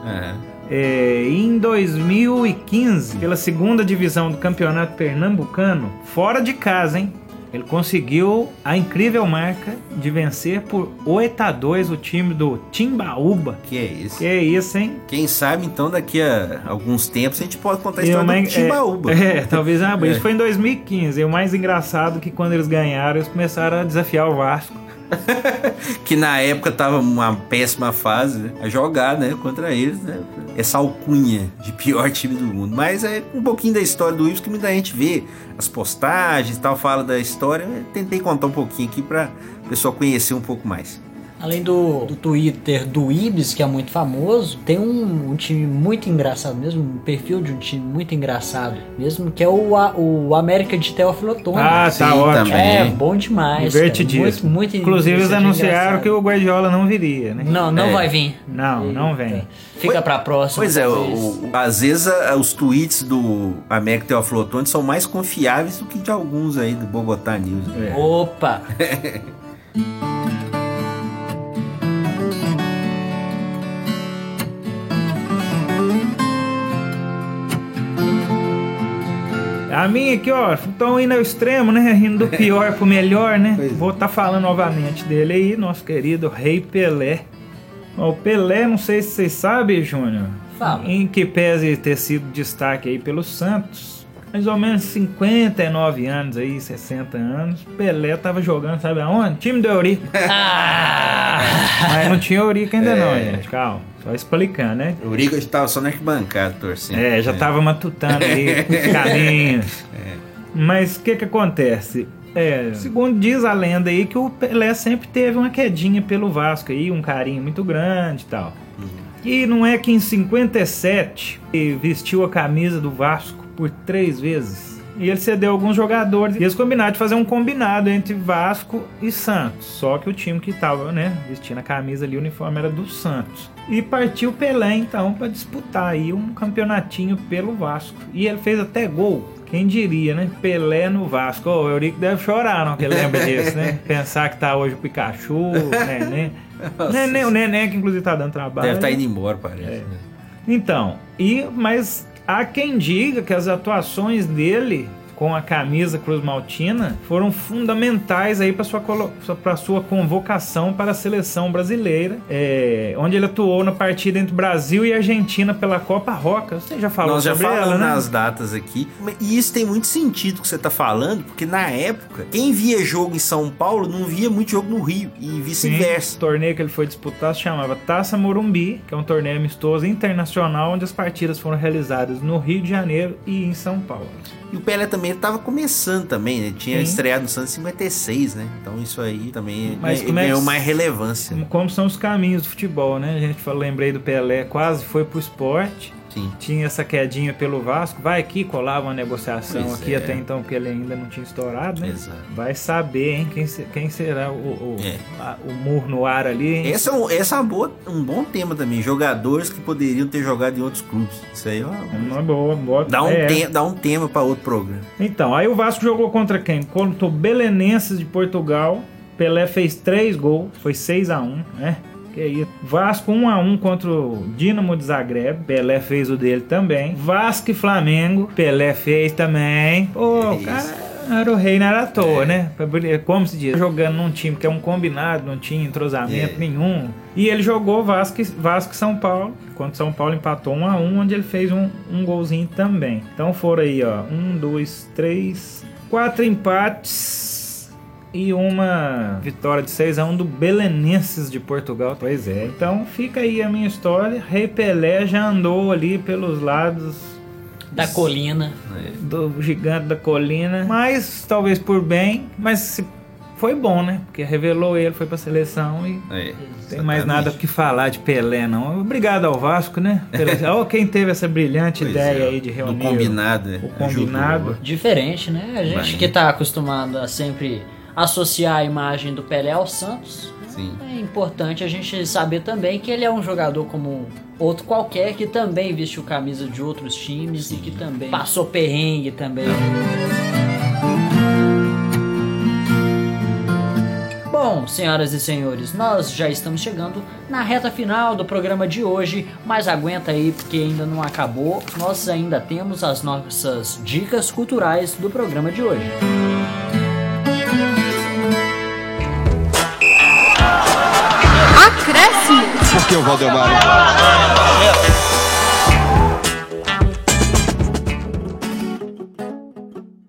É, em 2015, pela segunda divisão do Campeonato Pernambucano, fora de casa, hein? Ele conseguiu a incrível marca de vencer por 8 a 2 o time do Timbaúba. Que é isso? Que é isso, hein? Quem sabe então daqui a alguns tempos a gente pode contar a história mais- do Timbaúba. É, é, talvez ah, É. Isso foi em 2015. E o mais engraçado é que quando eles ganharam, eles começaram a desafiar o Vasco. (laughs) que na época tava uma péssima fase, né? a jogar, né, contra eles, né? Essa alcunha de pior (laughs) time do mundo. Mas é um pouquinho da história do Ibis que muita gente vê as postagens tal, fala da história. Eu tentei contar um pouquinho aqui pra o pessoal conhecer um pouco mais. Além do, do Twitter do Ibis, que é muito famoso, tem um, um time muito engraçado mesmo, um perfil de um time muito engraçado mesmo, que é o, A- o América de Teófilo Otoni. Ah, Sim, tá ótimo. também. É, bom demais. Divertidíssimo. Muito, muito Inclusive, eles anunciaram engraçado. que o Guardiola não viria, né? Não, não É. vai vir. Não, não vem. Fica pra próxima. Pois é, o- às vezes a- os tweets do América Teófilo Otoni são mais confiáveis do que de alguns aí do Bogotá News. É. Opa! (laughs) A minha aqui, ó, estão indo ao extremo, né? Rindo do pior pro melhor, né? Pois é. Vou estar falando novamente dele aí, nosso querido Rei Pelé. O Pelé, não sei se vocês sabem, Júnior, Fala. em que pese ter sido destaque aí pelo Santos, mais ou menos 59 anos aí, 60 anos, Pelé tava jogando, sabe aonde? Time do Eurico. Ah! Mas não tinha Eurico ainda não, É. gente, calma. Só explicando, né? O Rico estava só na arquibancada torcendo. É, já tava matutando ali os caminhos. (laughs) Mas o que que acontece? É, segundo diz a lenda aí que o Pelé sempre teve uma quedinha pelo Vasco aí, um carinho muito grande e tal. E não é que em 57 ele vestiu a camisa do Vasco por três vezes. E ele cedeu alguns jogadores. E eles combinaram de fazer um combinado entre Vasco e Santos. Só que o time que tava, né, vestindo a camisa ali, o uniforme era do Santos. E partiu Pelé então para disputar aí um campeonatinho pelo Vasco. E ele fez até gol. Quem diria, né? Pelé no Vasco. Ô, o Eurico deve chorar, não? Que ele lembra (laughs) disso, né? Pensar que tá hoje o Pikachu, o (laughs) Neném. Neném, o Neném que inclusive tá dando trabalho. Deve estar indo embora, parece. É. né? Então, e mas há quem diga que as atuações dele com a camisa Cruz Maltina foram fundamentais aí para sua para sua convocação para a seleção brasileira, é, onde ele atuou na partida entre Brasil e Argentina pela Copa Roca. Você já falou Nós já sobre falamos ela, né? nas datas aqui. E isso tem muito sentido que você tá falando, porque na época, quem via jogo em São Paulo não via muito jogo no Rio e vice-versa. o torneio que ele foi disputar se chamava Taça Morumbi, que é um torneio amistoso internacional onde as partidas foram realizadas no Rio de Janeiro e em São Paulo. E o Pelé também estava começando também, né? Tinha Sim. estreado no Santos em 56, né? Então isso aí também Mas ganhou como é que- ganhou mais relevância. Como- Como são os caminhos do futebol, né? A gente falou, lembrei do Pelé, quase foi pro esporte. Sim. Tinha essa quedinha pelo Vasco. Vai aqui, colava uma negociação Pois aqui é. até então, porque ele ainda não tinha estourado, né? Exato. Vai saber, hein? Quem, quem será o, o, É. a- o murro no ar ali, hein? Esse é, um, esse é uma boa- um bom tema também. Jogadores que poderiam ter jogado em outros clubes. Isso aí é uma- Uma boa, boa. dá, um é. te- dá um tema para outro programa. Então, aí o Vasco jogou contra quem? Contra o Belenenses de Portugal. Pelé fez três gols, foi 6 a 1 né? Que aí, Vasco 1 a 1 contra o Dinamo de Zagreb. Pelé fez o dele também. Vasco e Flamengo. Pelé fez também. Pô, É o isso. cara era o rei, não era à toa, né? Como se diz, jogando num time que é um combinado, não tinha entrosamento É. nenhum. E ele jogou Vasco, e- Vasco e São Paulo. Enquanto São Paulo empatou 1 a 1 onde ele fez um, um golzinho também. Então foram aí, ó. Um, dois, três, quatro empates e uma vitória de 6 a 1 do Belenenses de Portugal. Pois é. Então fica aí a minha história. Rei Pelé já andou ali pelos lados Da colina. do gigante da colina, mas talvez por bem, mas se foi bom, né? Porque revelou ele, foi pra seleção e É, não tem mais nada o que falar de Pelé, não. Obrigado ao Vasco, né? Pelo- (laughs) Ó, quem teve essa brilhante Pois ideia é, aí de do reunir combinado, é, o combinado. ajudou. Diferente, né? A gente Vai. que tá acostumado a sempre associar a imagem do Pelé ao Santos. Sim. É importante a gente saber também que ele é um jogador como outro qualquer que também vestiu camisa de outros times e que também passou perrengue também. Bom, senhoras e senhores, nós já estamos chegando na reta final do programa de hoje, mas aguenta aí porque ainda não acabou. Nós ainda temos as nossas dicas culturais do programa de hoje. Acréscimo. Por que o Valdemar?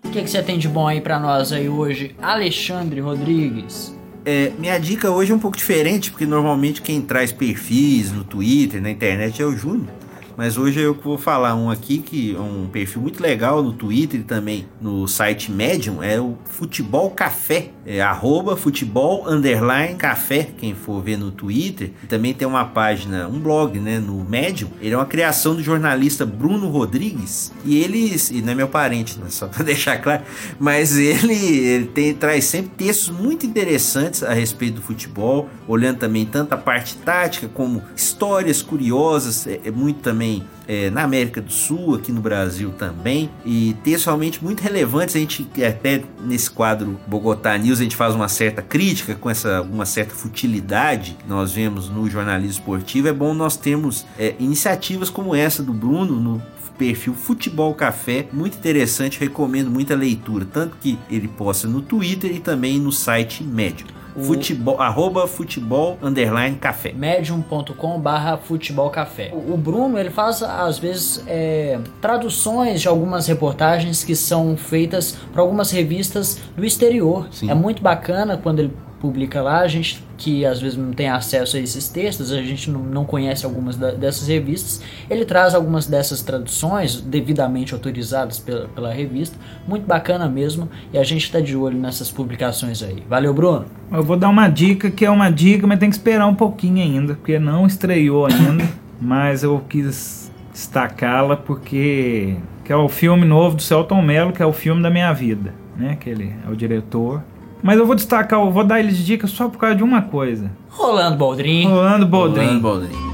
O que, que você tem de bom aí pra nós aí hoje, Alexandre Rodrigues? É, minha dica hoje é um pouco diferente, porque normalmente quem traz perfis no Twitter, na internet é o Júnior. Mas hoje eu vou falar um aqui que é um perfil muito legal no Twitter e também no site Medium, é o Futebol Café. É arroba futebol underline café, quem for ver no Twitter. E também tem uma página, um blog, né, no Medium. Ele é uma criação do jornalista Bruno Rodrigues. E ele, e não é meu parente, né, só (laughs) para deixar claro, mas ele, ele tem, traz sempre textos muito interessantes a respeito do futebol, olhando também tanto a parte tática como histórias curiosas, é, é muito também é, na América do Sul, aqui no Brasil também, e textos realmente muito relevantes. A gente até nesse quadro Bogotá News a gente faz uma certa crítica com essa uma certa futilidade que nós vemos no jornalismo esportivo. É bom nós termos é, iniciativas como essa do Bruno no perfil Futebol Café, muito interessante, recomendo muita leitura, tanto que ele posta no Twitter e também no site Médio. Futebol, arroba futebol underline café. medium.com barra futebol café. O o Bruno, ele faz, às vezes, é, traduções de algumas reportagens que são feitas para algumas revistas do exterior. Sim. É muito bacana quando ele publica lá, a gente que às vezes não tem acesso a esses textos, a gente não, não conhece algumas da- dessas revistas, ele traz algumas dessas traduções devidamente autorizadas pela, pela revista, muito bacana mesmo, e a gente está de olho nessas publicações aí. Valeu, Bruno! Eu vou dar uma dica que é uma dica, mas tem que esperar um pouquinho ainda, porque não estreou ainda. (laughs) mas eu quis destacá-la porque que é o filme novo do Celton Mello, que é o filme da minha vida, né? Que ele é o diretor. Mas eu vou destacar, eu vou dar ele de dica só por causa de uma coisa. Rolando Boldrin. Rolando Boldrin. Rolando Boldrin.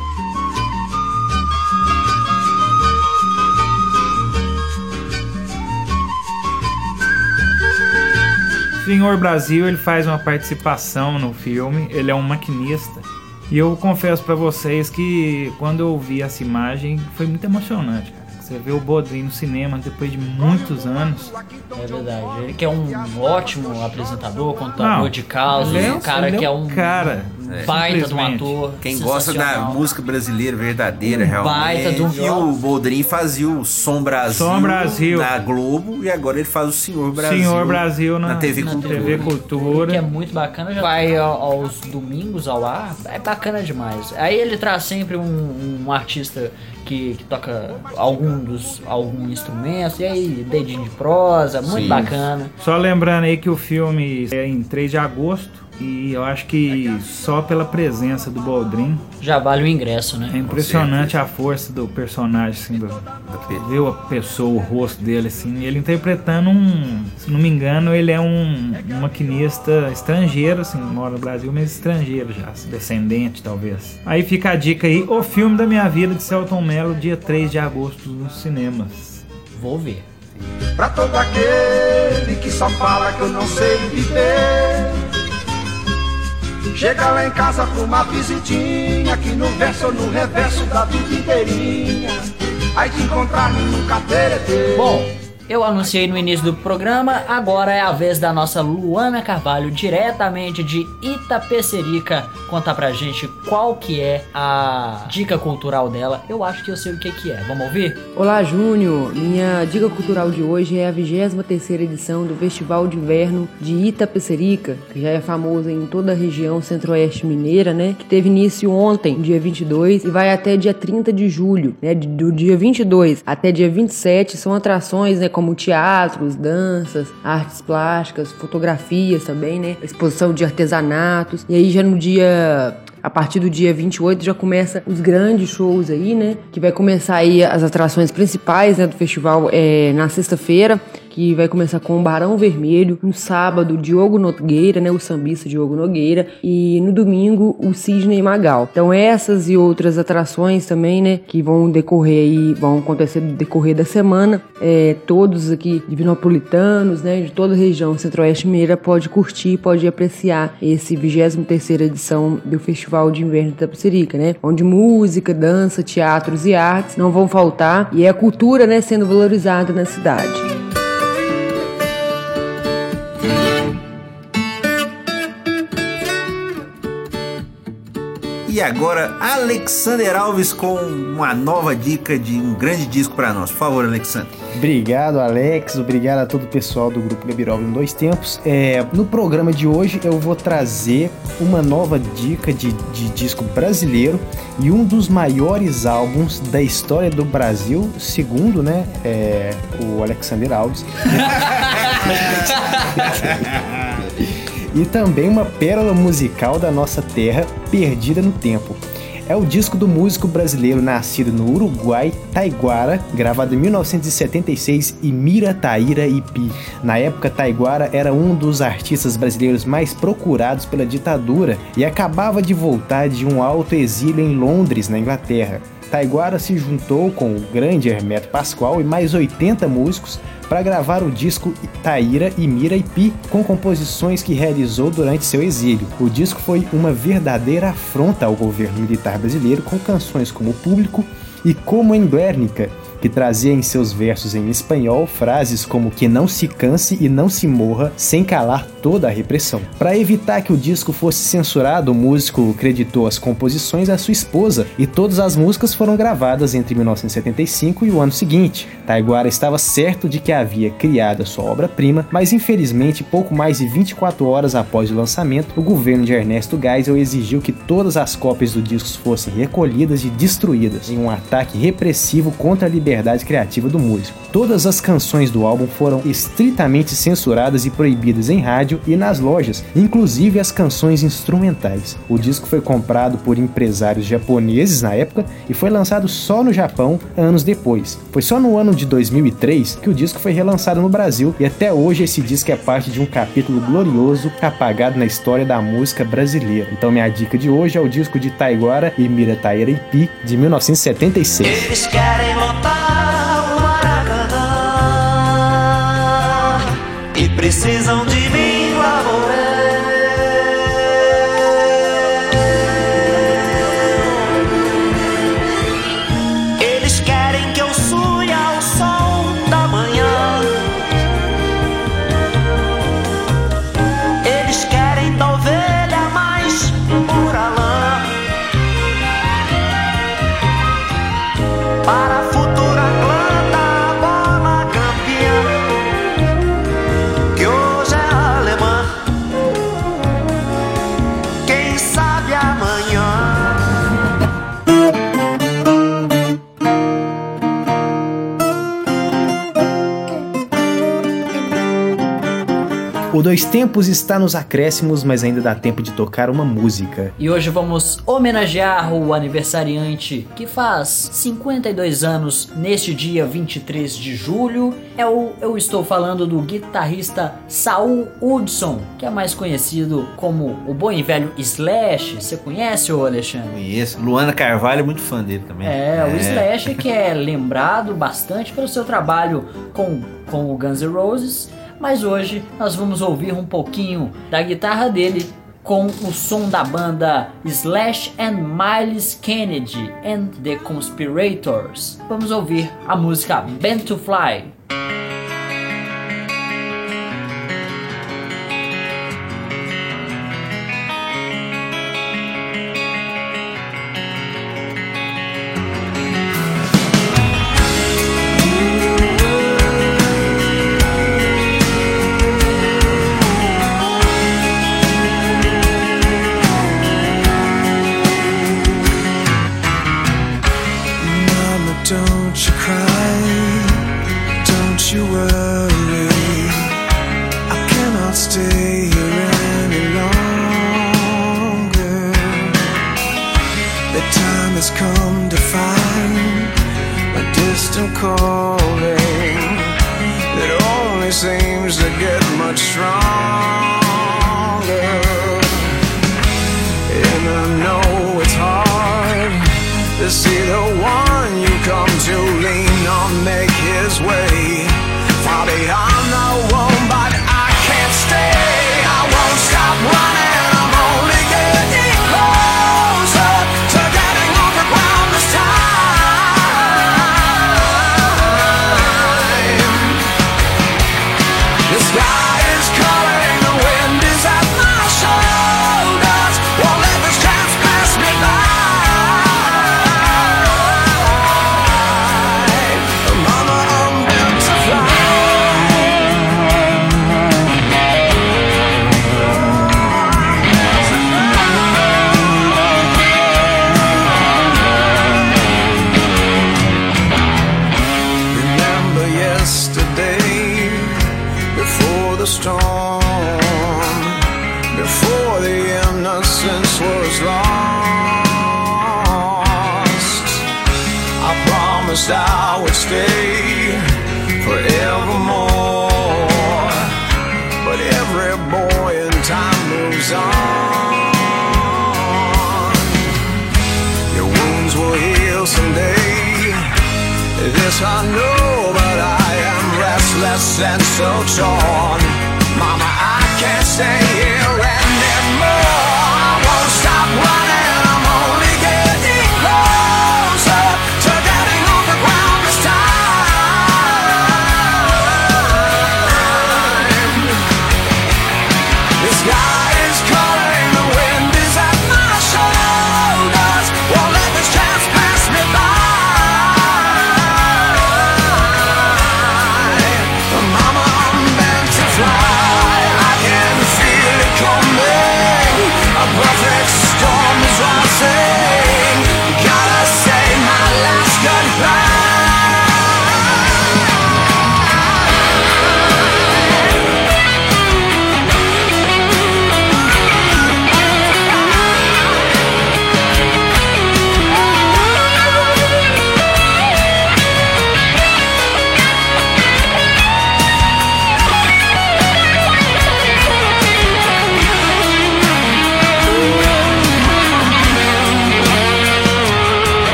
Senhor Brasil, ele faz uma participação no filme, ele é um maquinista. E eu confesso pra vocês que quando eu vi essa imagem foi muito emocionante. Você vê o Bodrin no cinema depois de muitos anos. É verdade. Ele que é um ótimo apresentador, contador Não, de ele é- um cara ele é que é um um cara, baita de um ator. Quem gosta da música brasileira verdadeira, Um realmente. baita de um- E o Boldrin fazia o Som Brasil, Som Brasil. na Globo e agora ele faz o Senhor Brasil. Senhor Brasil na, na TV na Cultura. TV Cultura. Que é muito bacana, já vai ao- aos domingos ao ar, é bacana demais. Aí ele traz sempre um, um artista que, que toca algum dos algum instrumento, e aí dedinho de prosa, muito Sim. bacana. Só lembrando aí que o filme é em 3 de agosto e eu acho que só pela presença do Boldrin Já vale o ingresso, é né? impressionante a força do personagem, assim, do, ver a pessoa, o rosto dele, assim, ele interpretando um, se não me engano, ele é um, um maquinista estrangeiro, assim, mora no Brasil, mas estrangeiro já, assim, descendente talvez. Aí fica a dica aí, o filme da minha vida de Celton Mello, dia 3 de agosto nos cinemas. Vou ver. Pra todo aquele que só fala que eu não sei viver. Chega lá em casa pra uma visitinha, que no verso ou no reverso da vida inteirinha. Aí te encontrar-me num cateretê. Bom, eu anunciei no início do programa, agora é a vez da nossa Luana Carvalho, diretamente de Itapecerica, contar pra gente qual que é a dica cultural dela. Eu acho que eu sei o que que é. Vamos ouvir? Olá, Júnior. Minha dica cultural de hoje é a 23ª edição do Festival de Inverno de Itapecerica, que já é famoso em toda a região centro-oeste mineira, né? Que teve início ontem, dia 22, e vai até dia 30 de julho, né? Do dia 22 até dia 27 são atrações, né? Como teatros, danças, artes plásticas, fotografias também, né? Exposição de artesanatos. E aí já no dia a partir do dia 28 já começa os grandes shows aí, né? Que vai começar aí as atrações principais né, do festival é, na sexta-feira, que vai começar com o Barão Vermelho, no sábado Diogo Nogueira, né? O sambista Diogo Nogueira, e no domingo o Sidney Magal. Então essas e outras atrações também, né? Que vão decorrer aí, vão acontecer no decorrer da semana. É, todos aqui divinopolitanos, né? De toda a região centro-oeste mineira pode curtir, pode apreciar esse 23ª edição do Festival de Inverno de Tapicerica, né? Onde música, dança, teatros e artes não vão faltar e é a cultura, né, sendo valorizada na cidade. E agora, Alexander Alves com uma nova dica de um grande disco para nós. Por favor, Alexander. Obrigado, Alex. Obrigado a todo o pessoal do Grupo Gabiroba em Dois Tempos. É, no programa de hoje eu vou trazer uma nova dica de, de disco brasileiro e um dos maiores álbuns da história do Brasil, segundo né, é, o Alexander Alves. (laughs) e também uma pérola musical da nossa terra perdida no tempo. É o disco do músico brasileiro nascido no Uruguai, Taiguara, gravado em 1976 e Mira Taíra Ipi. Na época, Taiguara era um dos artistas brasileiros mais procurados pela ditadura e acabava de voltar de um alto exílio em Londres, na Inglaterra. Taiguara se juntou com o grande Hermeto Pascoal e mais 80 músicos para gravar o disco Taíra e Mira Ipi, com composições que realizou durante seu exílio. O disco foi uma verdadeira afronta ao governo militar brasileiro, com canções como Público e Como em Guernica, que trazia em seus versos em espanhol frases como que não se canse e não se morra sem calar toda a repressão. Para evitar que o disco fosse censurado, o músico creditou as composições à sua esposa e todas as músicas foram gravadas entre 1975 e o ano seguinte. Taiguara estava certo de que havia criado a sua obra-prima, mas infelizmente, pouco mais de 24 horas após o lançamento, o governo de Ernesto Geisel exigiu que todas as cópias do disco fossem recolhidas e destruídas em um ataque repressivo contra a liberdade criativa do músico. Todas as canções do álbum foram estritamente censuradas e proibidas em rádio e nas lojas, inclusive as canções instrumentais. O disco foi comprado por empresários japoneses na época e foi lançado só no Japão anos depois. Foi só no ano de 2003 que o disco foi relançado no Brasil e até hoje esse disco é parte de um capítulo glorioso apagado na história da música brasileira. Então minha dica de hoje é o disco de Taiguara e Mira Taira Ipi de 1976. Eles querem precisam de O Dois Tempos está nos acréscimos, mas ainda dá tempo de tocar uma música. E hoje vamos homenagear o aniversariante que faz 52 anos neste dia 23 de julho. Eu, eu estou falando do guitarrista Saul Hudson, que é mais conhecido como o bom e velho Slash. Você conhece o Alexandre? Conheço. Luana Carvalho é muito fã dele também. É, o Slash que é lembrado bastante pelo seu trabalho com, com o Guns N' Roses, mas hoje nós vamos ouvir um pouquinho da guitarra dele com o som da banda Slash and Miles Kennedy and the Conspirators. Vamos ouvir a música Bent to Fly.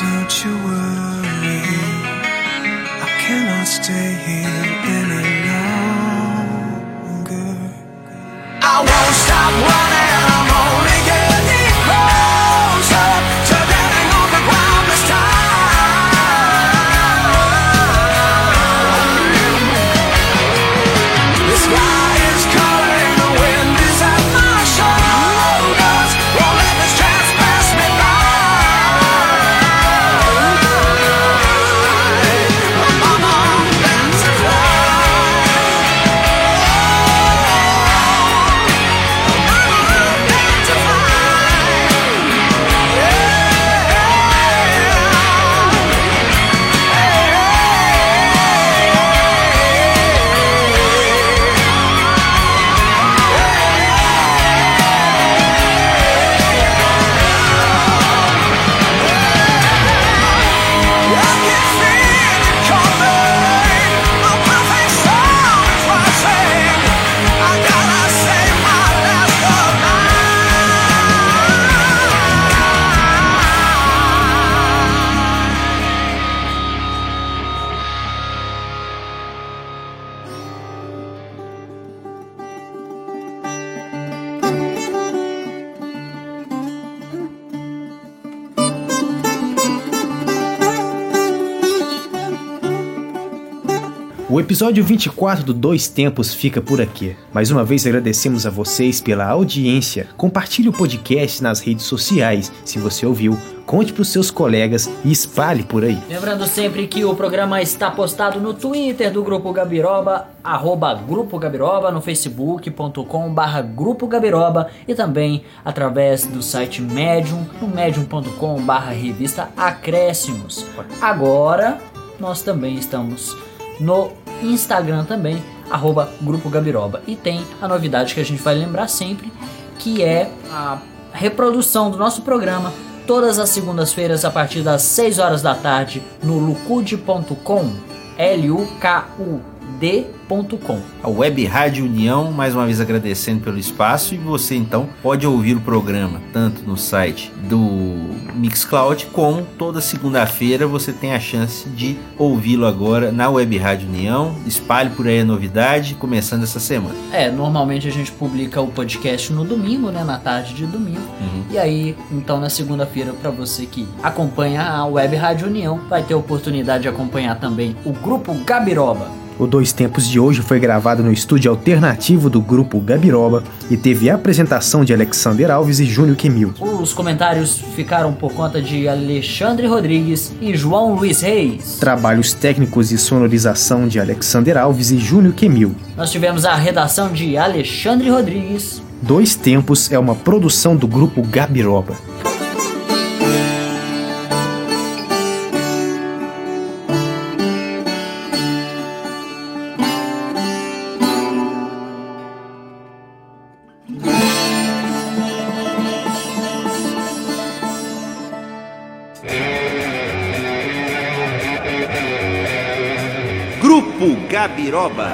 Don't you worry, I cannot stay here any longer. I won't stop episódio 24 do Dois Tempos fica por aqui. Mais uma vez agradecemos a vocês pela audiência. Compartilhe o podcast nas redes sociais. Se você ouviu, conte para os seus colegas e espalhe por aí. Lembrando sempre que o programa está postado no Twitter do Grupo Gabiroba, arroba Grupo Gabiroba, no facebook.com barra Grupo Gabiroba e também através do site Medium, no medium.com barra revista Acréscimos. Agora, nós também estamos no Instagram também, arroba Grupo Gabiroba. E tem a novidade que a gente vai lembrar sempre, que é a reprodução do nosso programa todas as segundas-feiras a partir das 6 horas da tarde no lucude.com, L-U-K-U d.com. A Web Rádio União, mais uma vez agradecendo pelo espaço e você então pode ouvir o programa tanto no site do Mixcloud como toda segunda-feira você tem a chance de ouvi-lo agora na Web Rádio União. Espalhe por aí a novidade, começando essa semana. É, normalmente a gente publica o podcast no domingo, né, na tarde de domingo. Uhum. E aí, então na segunda-feira para você que acompanha a Web Rádio União, vai ter a oportunidade de acompanhar também o grupo Gabiroba. O Dois Tempos de hoje foi gravado no estúdio alternativo do grupo Gabiroba e teve a apresentação de Alexander Alves e Júnior Quemil. Os comentários ficaram por conta de Alexandre Rodrigues e João Luiz Reis. Trabalhos técnicos e sonorização de Alexander Alves e Júnior Quemil. Nós tivemos a redação de Alexandre Rodrigues. Dois Tempos é uma produção do grupo Gabiroba. Gabiroba.